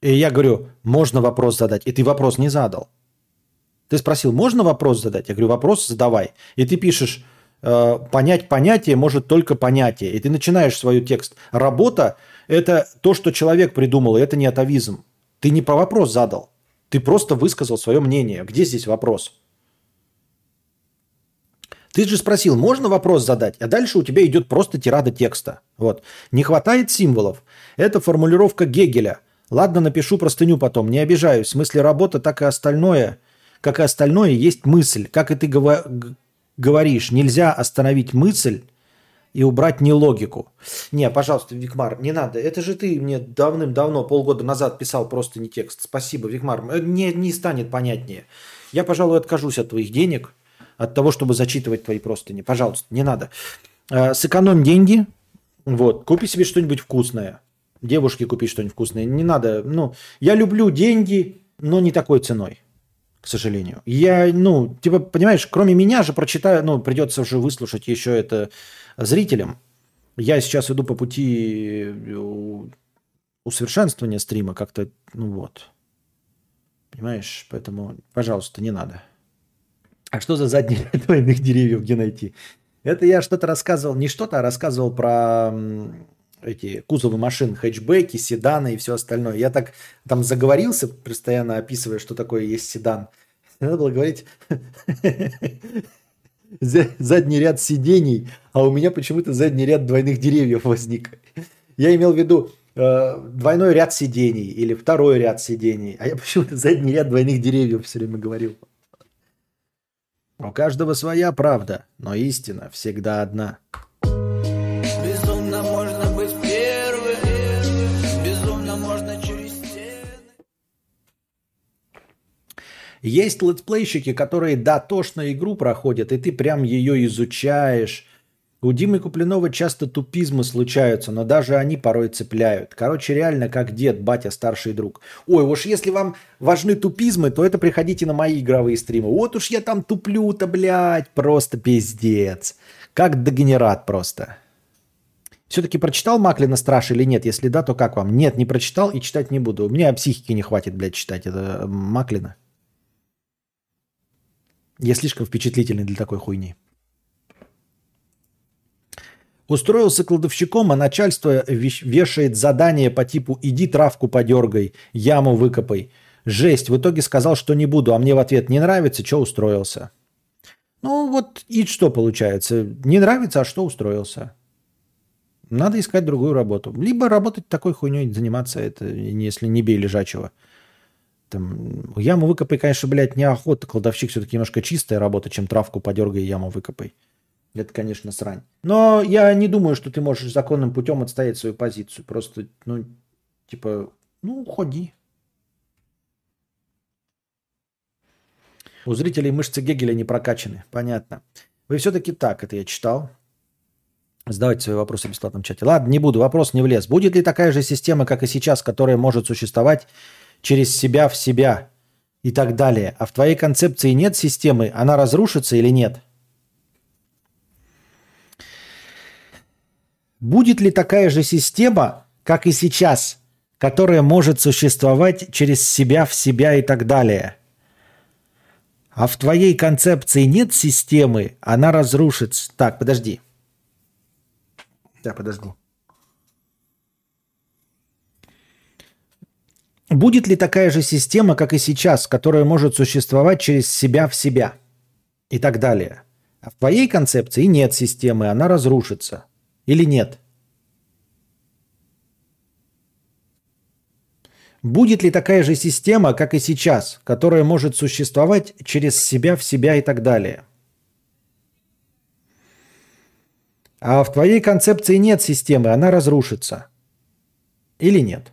Speaker 1: И я говорю, можно вопрос задать, и ты вопрос не задал. Ты спросил, можно вопрос задать? Я говорю, вопрос задавай. И ты пишешь, э, понять понятие может только понятие. И ты начинаешь свой текст. Работа – это то, что человек придумал, и это не атовизм. Ты не про вопрос задал. Ты просто высказал свое мнение. Где здесь вопрос? Ты же спросил, можно вопрос задать, а дальше у тебя идет просто тирада текста. Вот. Не хватает символов. Это формулировка Гегеля. Ладно, напишу простыню потом, не обижаюсь. В смысле работа, так и остальное, как и остальное, есть мысль. Как и ты говоришь, нельзя остановить мысль и убрать не логику. Не, пожалуйста, Викмар, не надо. Это же ты мне давным-давно, полгода назад писал просто не текст. Спасибо, Викмар. Не, не станет понятнее. Я, пожалуй, откажусь от твоих денег, от того, чтобы зачитывать твои простыни. Пожалуйста, не надо. Э, сэкономь деньги. Вот, купи себе что-нибудь вкусное. Девушке купи что-нибудь вкусное. Не надо. Ну, я люблю деньги, но не такой ценой к сожалению. Я, ну, типа, понимаешь, кроме меня же прочитаю, ну, придется уже выслушать еще это зрителям. Я сейчас иду по пути э, усовершенствования стрима как-то, ну вот. Понимаешь? Поэтому, пожалуйста, не надо. А что за задние двойных деревьев где найти? Это я что-то рассказывал, не что-то, а рассказывал про эти кузовы машин, хэтчбеки, седаны и все остальное. Я так там заговорился, постоянно описывая, что такое есть седан. Надо было говорить задний ряд сидений, а у меня почему-то задний ряд двойных деревьев возник. Я имел в виду э, двойной ряд сидений или второй ряд сидений, а я почему-то задний ряд двойных деревьев все время говорил. У каждого своя правда, но истина всегда одна.
Speaker 6: Безумно можно быть первым, безумно можно через стены.
Speaker 1: Есть летсплейщики, которые дотошно игру проходят, и ты прям ее изучаешь, У Димы Куплинова часто тупизмы случаются, но даже они порой цепляют. Короче, реально как дед, батя, старший друг. Ой, уж если вам важны тупизмы, то это приходите на мои игровые стримы. Вот уж я там туплю-то, блядь, просто пиздец. Как дегенерат просто. Все-таки прочитал Маклина Страж или нет? Если да, то как вам? Нет, не прочитал и читать не буду. У меня психики не хватит, блядь, читать это э, Маклина. Я слишком впечатлительный для такой хуйни. Устроился кладовщиком, а начальство вешает задание по типу «иди травку подергай, яму выкопай». Жесть. В итоге сказал, что не буду, а мне в ответ не нравится, что устроился. Ну вот и что получается? Не нравится, а что устроился? Надо искать другую работу. Либо работать такой хуйней, заниматься это, если не бей лежачего. Там, яму выкопай, конечно, блядь, неохота. Кладовщик все-таки немножко чистая работа, чем травку подергай и яму выкопай. Это, конечно, срань. Но я не думаю, что ты можешь законным путем отстоять свою позицию. Просто, ну, типа, ну, ходи. У зрителей мышцы Гегеля не прокачаны. Понятно. Вы все-таки так, это я читал. Задавайте свои вопросы в бесплатном чате. Ладно, не буду, вопрос не влез. Будет ли такая же система, как и сейчас, которая может существовать через себя в себя и так далее? А в твоей концепции нет системы, она разрушится или нет? Будет ли такая же система, как и сейчас, которая может существовать через себя в себя и так далее? А в твоей концепции нет системы, она разрушится. Так, подожди. Да, подожди. Будет ли такая же система, как и сейчас, которая может существовать через себя в себя и так далее? А в твоей концепции нет системы, она разрушится. Или нет? Будет ли такая же система, как и сейчас, которая может существовать через себя в себя и так далее? А в твоей концепции нет системы, она разрушится. Или нет?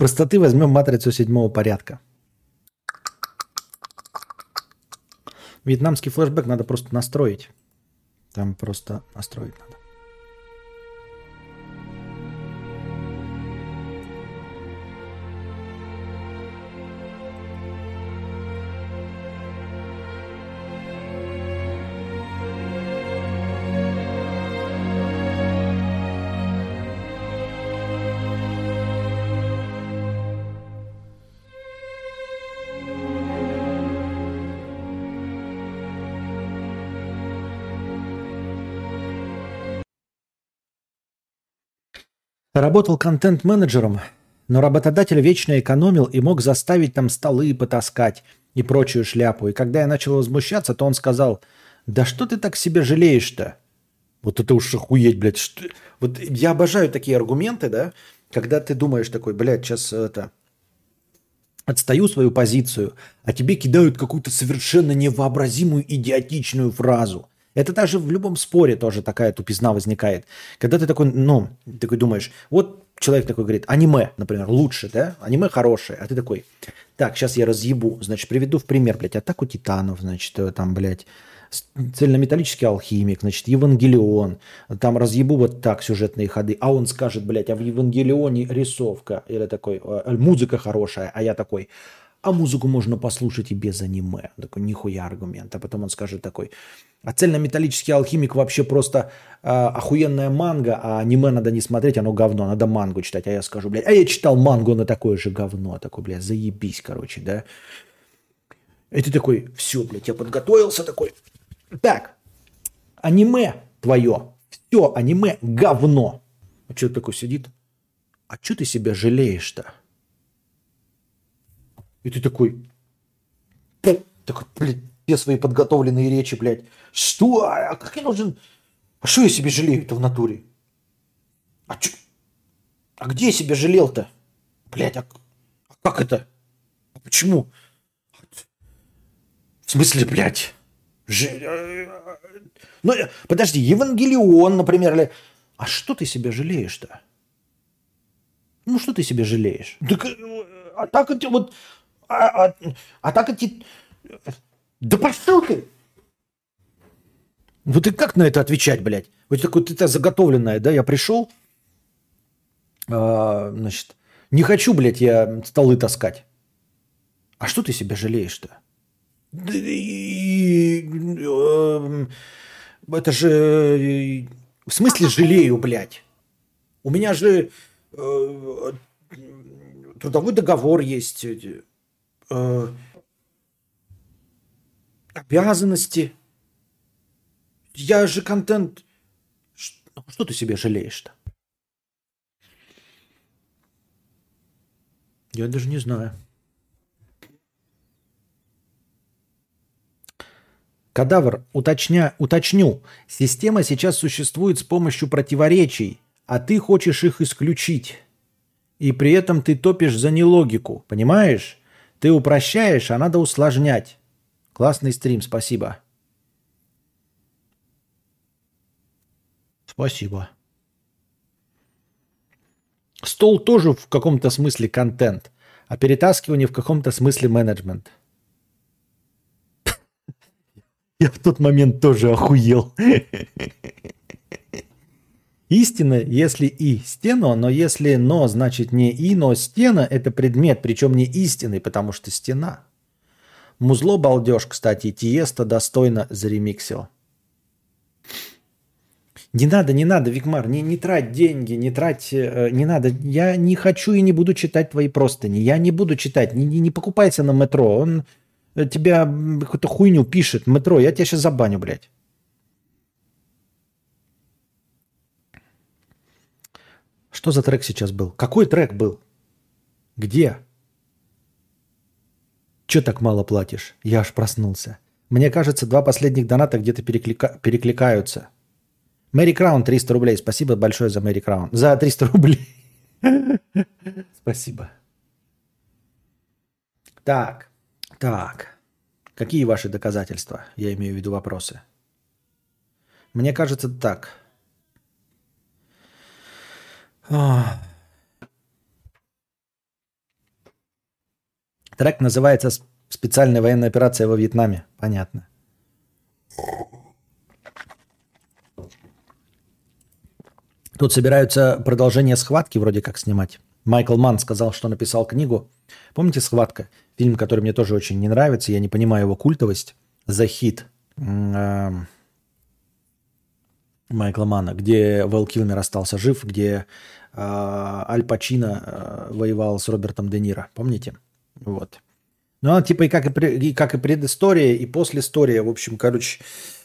Speaker 1: Простоты возьмем матрицу седьмого порядка. Вьетнамский флешбэк надо просто настроить. Там просто настроить надо. Работал контент-менеджером, но работодатель вечно экономил и мог заставить там столы потаскать и прочую шляпу. И когда я начал возмущаться, то он сказал, да что ты так себе жалеешь-то? Вот это уж охуеть, блядь. Что... Вот я обожаю такие аргументы, да, когда ты думаешь такой, блядь, сейчас это... Отстаю свою позицию, а тебе кидают какую-то совершенно невообразимую идиотичную фразу. Это даже в любом споре тоже такая тупизна возникает. Когда ты такой, ну, такой думаешь, вот человек такой говорит, аниме, например, лучше, да? Аниме хорошее. А ты такой, так, сейчас я разъебу. Значит, приведу в пример, блядь, атаку титанов, значит, э, там, блядь, цельнометаллический алхимик, значит, Евангелион, там разъебу вот так сюжетные ходы, а он скажет, блядь, а в Евангелионе рисовка, или такой, э, музыка хорошая, а я такой, а музыку можно послушать и без аниме. Такой, нихуя аргумент. А потом он скажет такой, а цельнометаллический алхимик вообще просто э, охуенная манга, а аниме надо не смотреть, оно говно, надо мангу читать. А я скажу, блядь, а я читал мангу, на такое же говно. Такой, блядь, заебись, короче, да. И ты такой, все, блядь, я подготовился такой. Так, аниме твое, все, аниме говно. А человек такой сидит, а что ты себя жалеешь-то? И ты такой, такой, блядь, все свои подготовленные речи, блядь. Что? А как я должен... А что я себе жалею-то в натуре? А, чё? а где я себя жалел-то? Блядь, а, а как это? А почему? В смысле, блядь? Ж... э, Ну, э, подожди, Евангелион, например, или... А что ты себя жалеешь-то? Ну, что ты себе жалеешь? Так, э, а так вот... А, а- а так эти... Да пошел ты! Вот и как на это отвечать, блядь? Вот такой ты заготовленная, да? Я пришел, а, значит, не хочу, блядь, я столы таскать. А что ты себя жалеешь-то? Эм, Это же... э, В смысле жалею, блядь? У меня же э, трудовой договор есть. Э, обязанности. Я же контент... Ш- ну, Что ты себе жалеешь-то? Я даже не знаю. Кадавр, уточня, уточню. Система сейчас существует с помощью противоречий, а ты хочешь их исключить. И при этом ты топишь за нелогику, понимаешь? Ты упрощаешь, а надо усложнять. Классный стрим, спасибо. Спасибо. Стол тоже в каком-то смысле контент, а перетаскивание в каком-то смысле менеджмент. Я в тот момент тоже охуел. Истина, если и стена, но если но, значит не и, но стена – это предмет, причем не истинный, потому что стена. Музло балдеж, кстати, Тиеста достойно заремиксил. Не надо, не надо, Викмар, не, не трать деньги, не трать, э, не надо. Я не хочу и не буду читать твои простыни. Я не буду читать, не, не, не покупайся на метро. Он э, тебя какую-то хуйню пишет. Метро, я тебя сейчас забаню, блядь. Что за трек сейчас был? Какой трек был? Где? Че так мало платишь? Я аж проснулся. Мне кажется, два последних доната где-то переклика- перекликаются. Мэри Краун 300 рублей. Спасибо большое за Мэри Краун. За 300 рублей. Спасибо. Так, так. Какие ваши доказательства? Я имею в виду вопросы. Мне кажется так. Ах. Трек называется «С- «Специальная военная операция во Вьетнаме». Понятно. Тут собираются продолжение схватки вроде как снимать. Майкл Манн сказал, что написал книгу. Помните «Схватка»? Фильм, который мне тоже очень не нравится. Я не понимаю его культовость. «The Hit» эм, Майкла Мана, где Вэл Килмер остался жив, где Аль Пачино э, воевал с Робертом Де Ниро. Помните? Вот. Ну, а типа и как и, и как и предыстория, и послеистория. В общем, короче,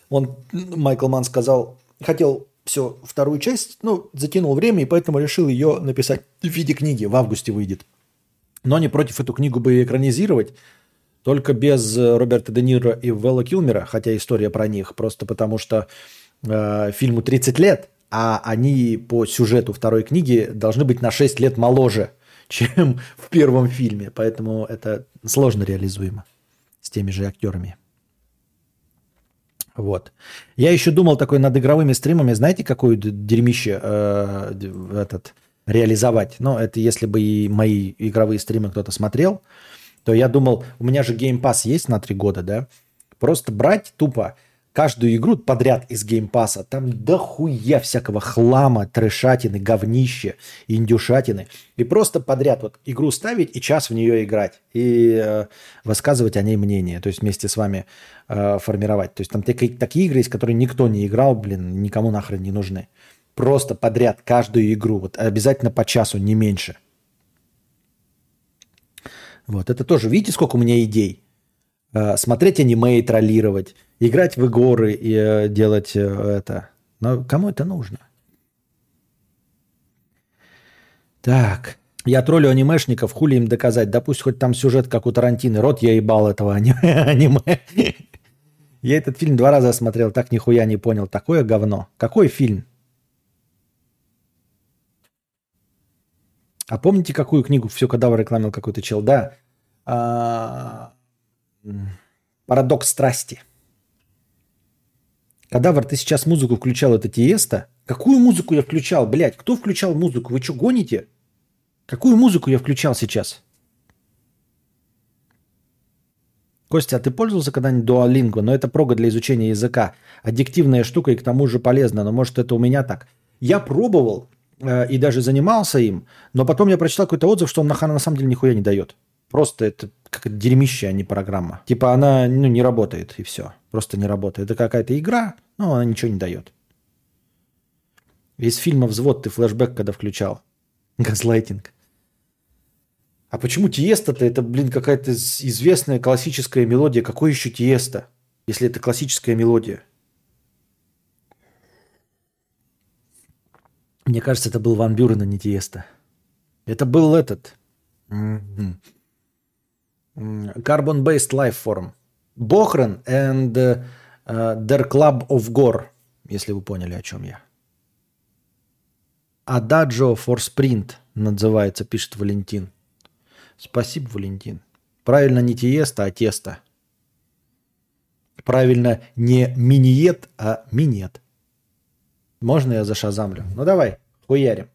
Speaker 1: он, Майкл Ман сказал, хотел все, вторую часть, ну, затянул время, и поэтому решил ее написать в виде книги. В августе выйдет. Но не против эту книгу бы экранизировать, только без э, Роберта Де Ниро и Вэлла Килмера, хотя история про них, просто потому что э, фильму 30 лет, а они по сюжету второй книги должны быть на 6 лет моложе, чем в первом фильме. Поэтому это сложно реализуемо с теми же актерами. Вот. Я еще думал такой над игровыми стримами, знаете, какое д- дерьмище э, этот реализовать. Но это если бы и мои игровые стримы кто-то смотрел, то я думал, у меня же Game Pass есть на три года, да? Просто брать тупо каждую игру подряд из Game Pass а, там дохуя всякого хлама, трешатины, говнища, индюшатины. И просто подряд вот игру ставить и час в нее играть. И э, высказывать о ней мнение. То есть вместе с вами э, формировать. То есть там такие, такие игры есть, которые никто не играл, блин, никому нахрен не нужны. Просто подряд каждую игру. Вот обязательно по часу, не меньше. Вот, это тоже, видите, сколько у меня идей? Э, смотреть аниме и троллировать, играть в игры и э, делать э, это. Но кому это нужно? Так. Я троллю анимешников, хули им доказать. Да пусть хоть там сюжет, как у Тарантины. Рот я ебал этого ани- аниме. Я этот фильм два раза смотрел, так нихуя не понял. Такое говно. Какой фильм? А помните, какую книгу все кадавр рекламил какой-то чел? Да. Парадокс страсти. Кадавр, ты сейчас музыку включал, это Тиеста? Какую музыку я включал, блядь? Кто включал музыку? Вы что, гоните? Какую музыку я включал сейчас? Костя, а ты пользовался когда-нибудь Duolingo? Но это прога для изучения языка. Аддиктивная штука и к тому же полезна. Но может это у меня так. Я пробовал э, и даже занимался им, но потом я прочитал какой-то отзыв, что он на, на самом деле нихуя не дает. Просто это как дерьмище, а не программа. Типа она ну, не работает и все. Просто не работает. Это какая-то игра, но она ничего не дает. Из фильма «Взвод» ты флешбэк когда включал. Газлайтинг. А почему Тиеста-то это, блин, какая-то известная классическая мелодия? Какой еще Тиеста, если это классическая мелодия? Мне кажется, это был Ван Бюрен, а не Тиеста. Это был этот... м, Carbon-based life form. Бохрен and uh, their club of gore, если вы поняли, о чем я. Adagio for Sprint называется, пишет Валентин. Спасибо, Валентин. Правильно не тиеста, а тесто. Правильно не миниет, а минет. Можно я зашазамлю? Ну давай, хуярим.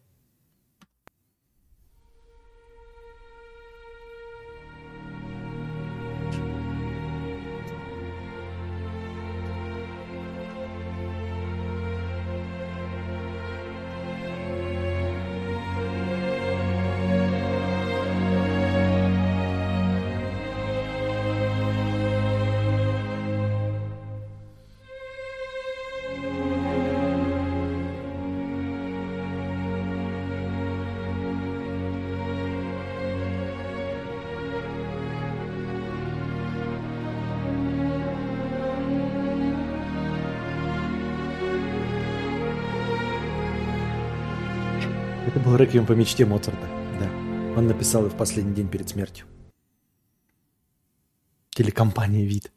Speaker 1: Реквием по мечте Моцарта. Да. Он написал его в последний день перед смертью. Телекомпания «Вид».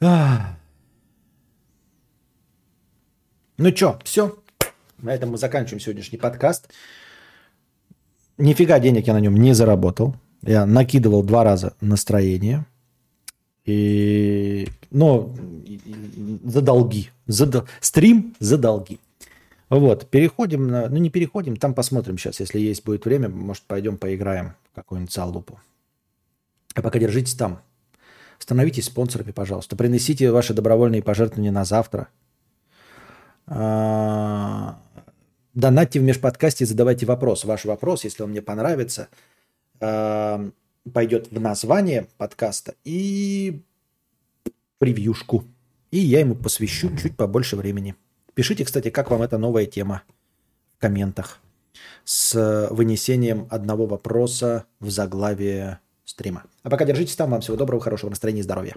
Speaker 1: Ах. Ну чё, все. На этом мы заканчиваем сегодняшний подкаст. Нифига денег я на нем не заработал. Я накидывал два раза настроение. И, ну, за долги. За, стрим за долги. Вот, переходим на... Ну, не переходим, там посмотрим сейчас. Если есть будет время, может, пойдем поиграем в какую-нибудь залупу. А пока держитесь там. Становитесь спонсорами, пожалуйста. Принесите ваши добровольные пожертвования на завтра. А, Донатьте в межподкасте, задавайте вопрос. Ваш вопрос, если он мне понравится, а, пойдет в название подкаста и превьюшку. И я ему посвящу чуть побольше времени. Пишите, кстати, как вам эта новая тема в комментах с вынесением одного вопроса в заглавие стрима. А пока держитесь там. Вам всего доброго, хорошего настроения и здоровья.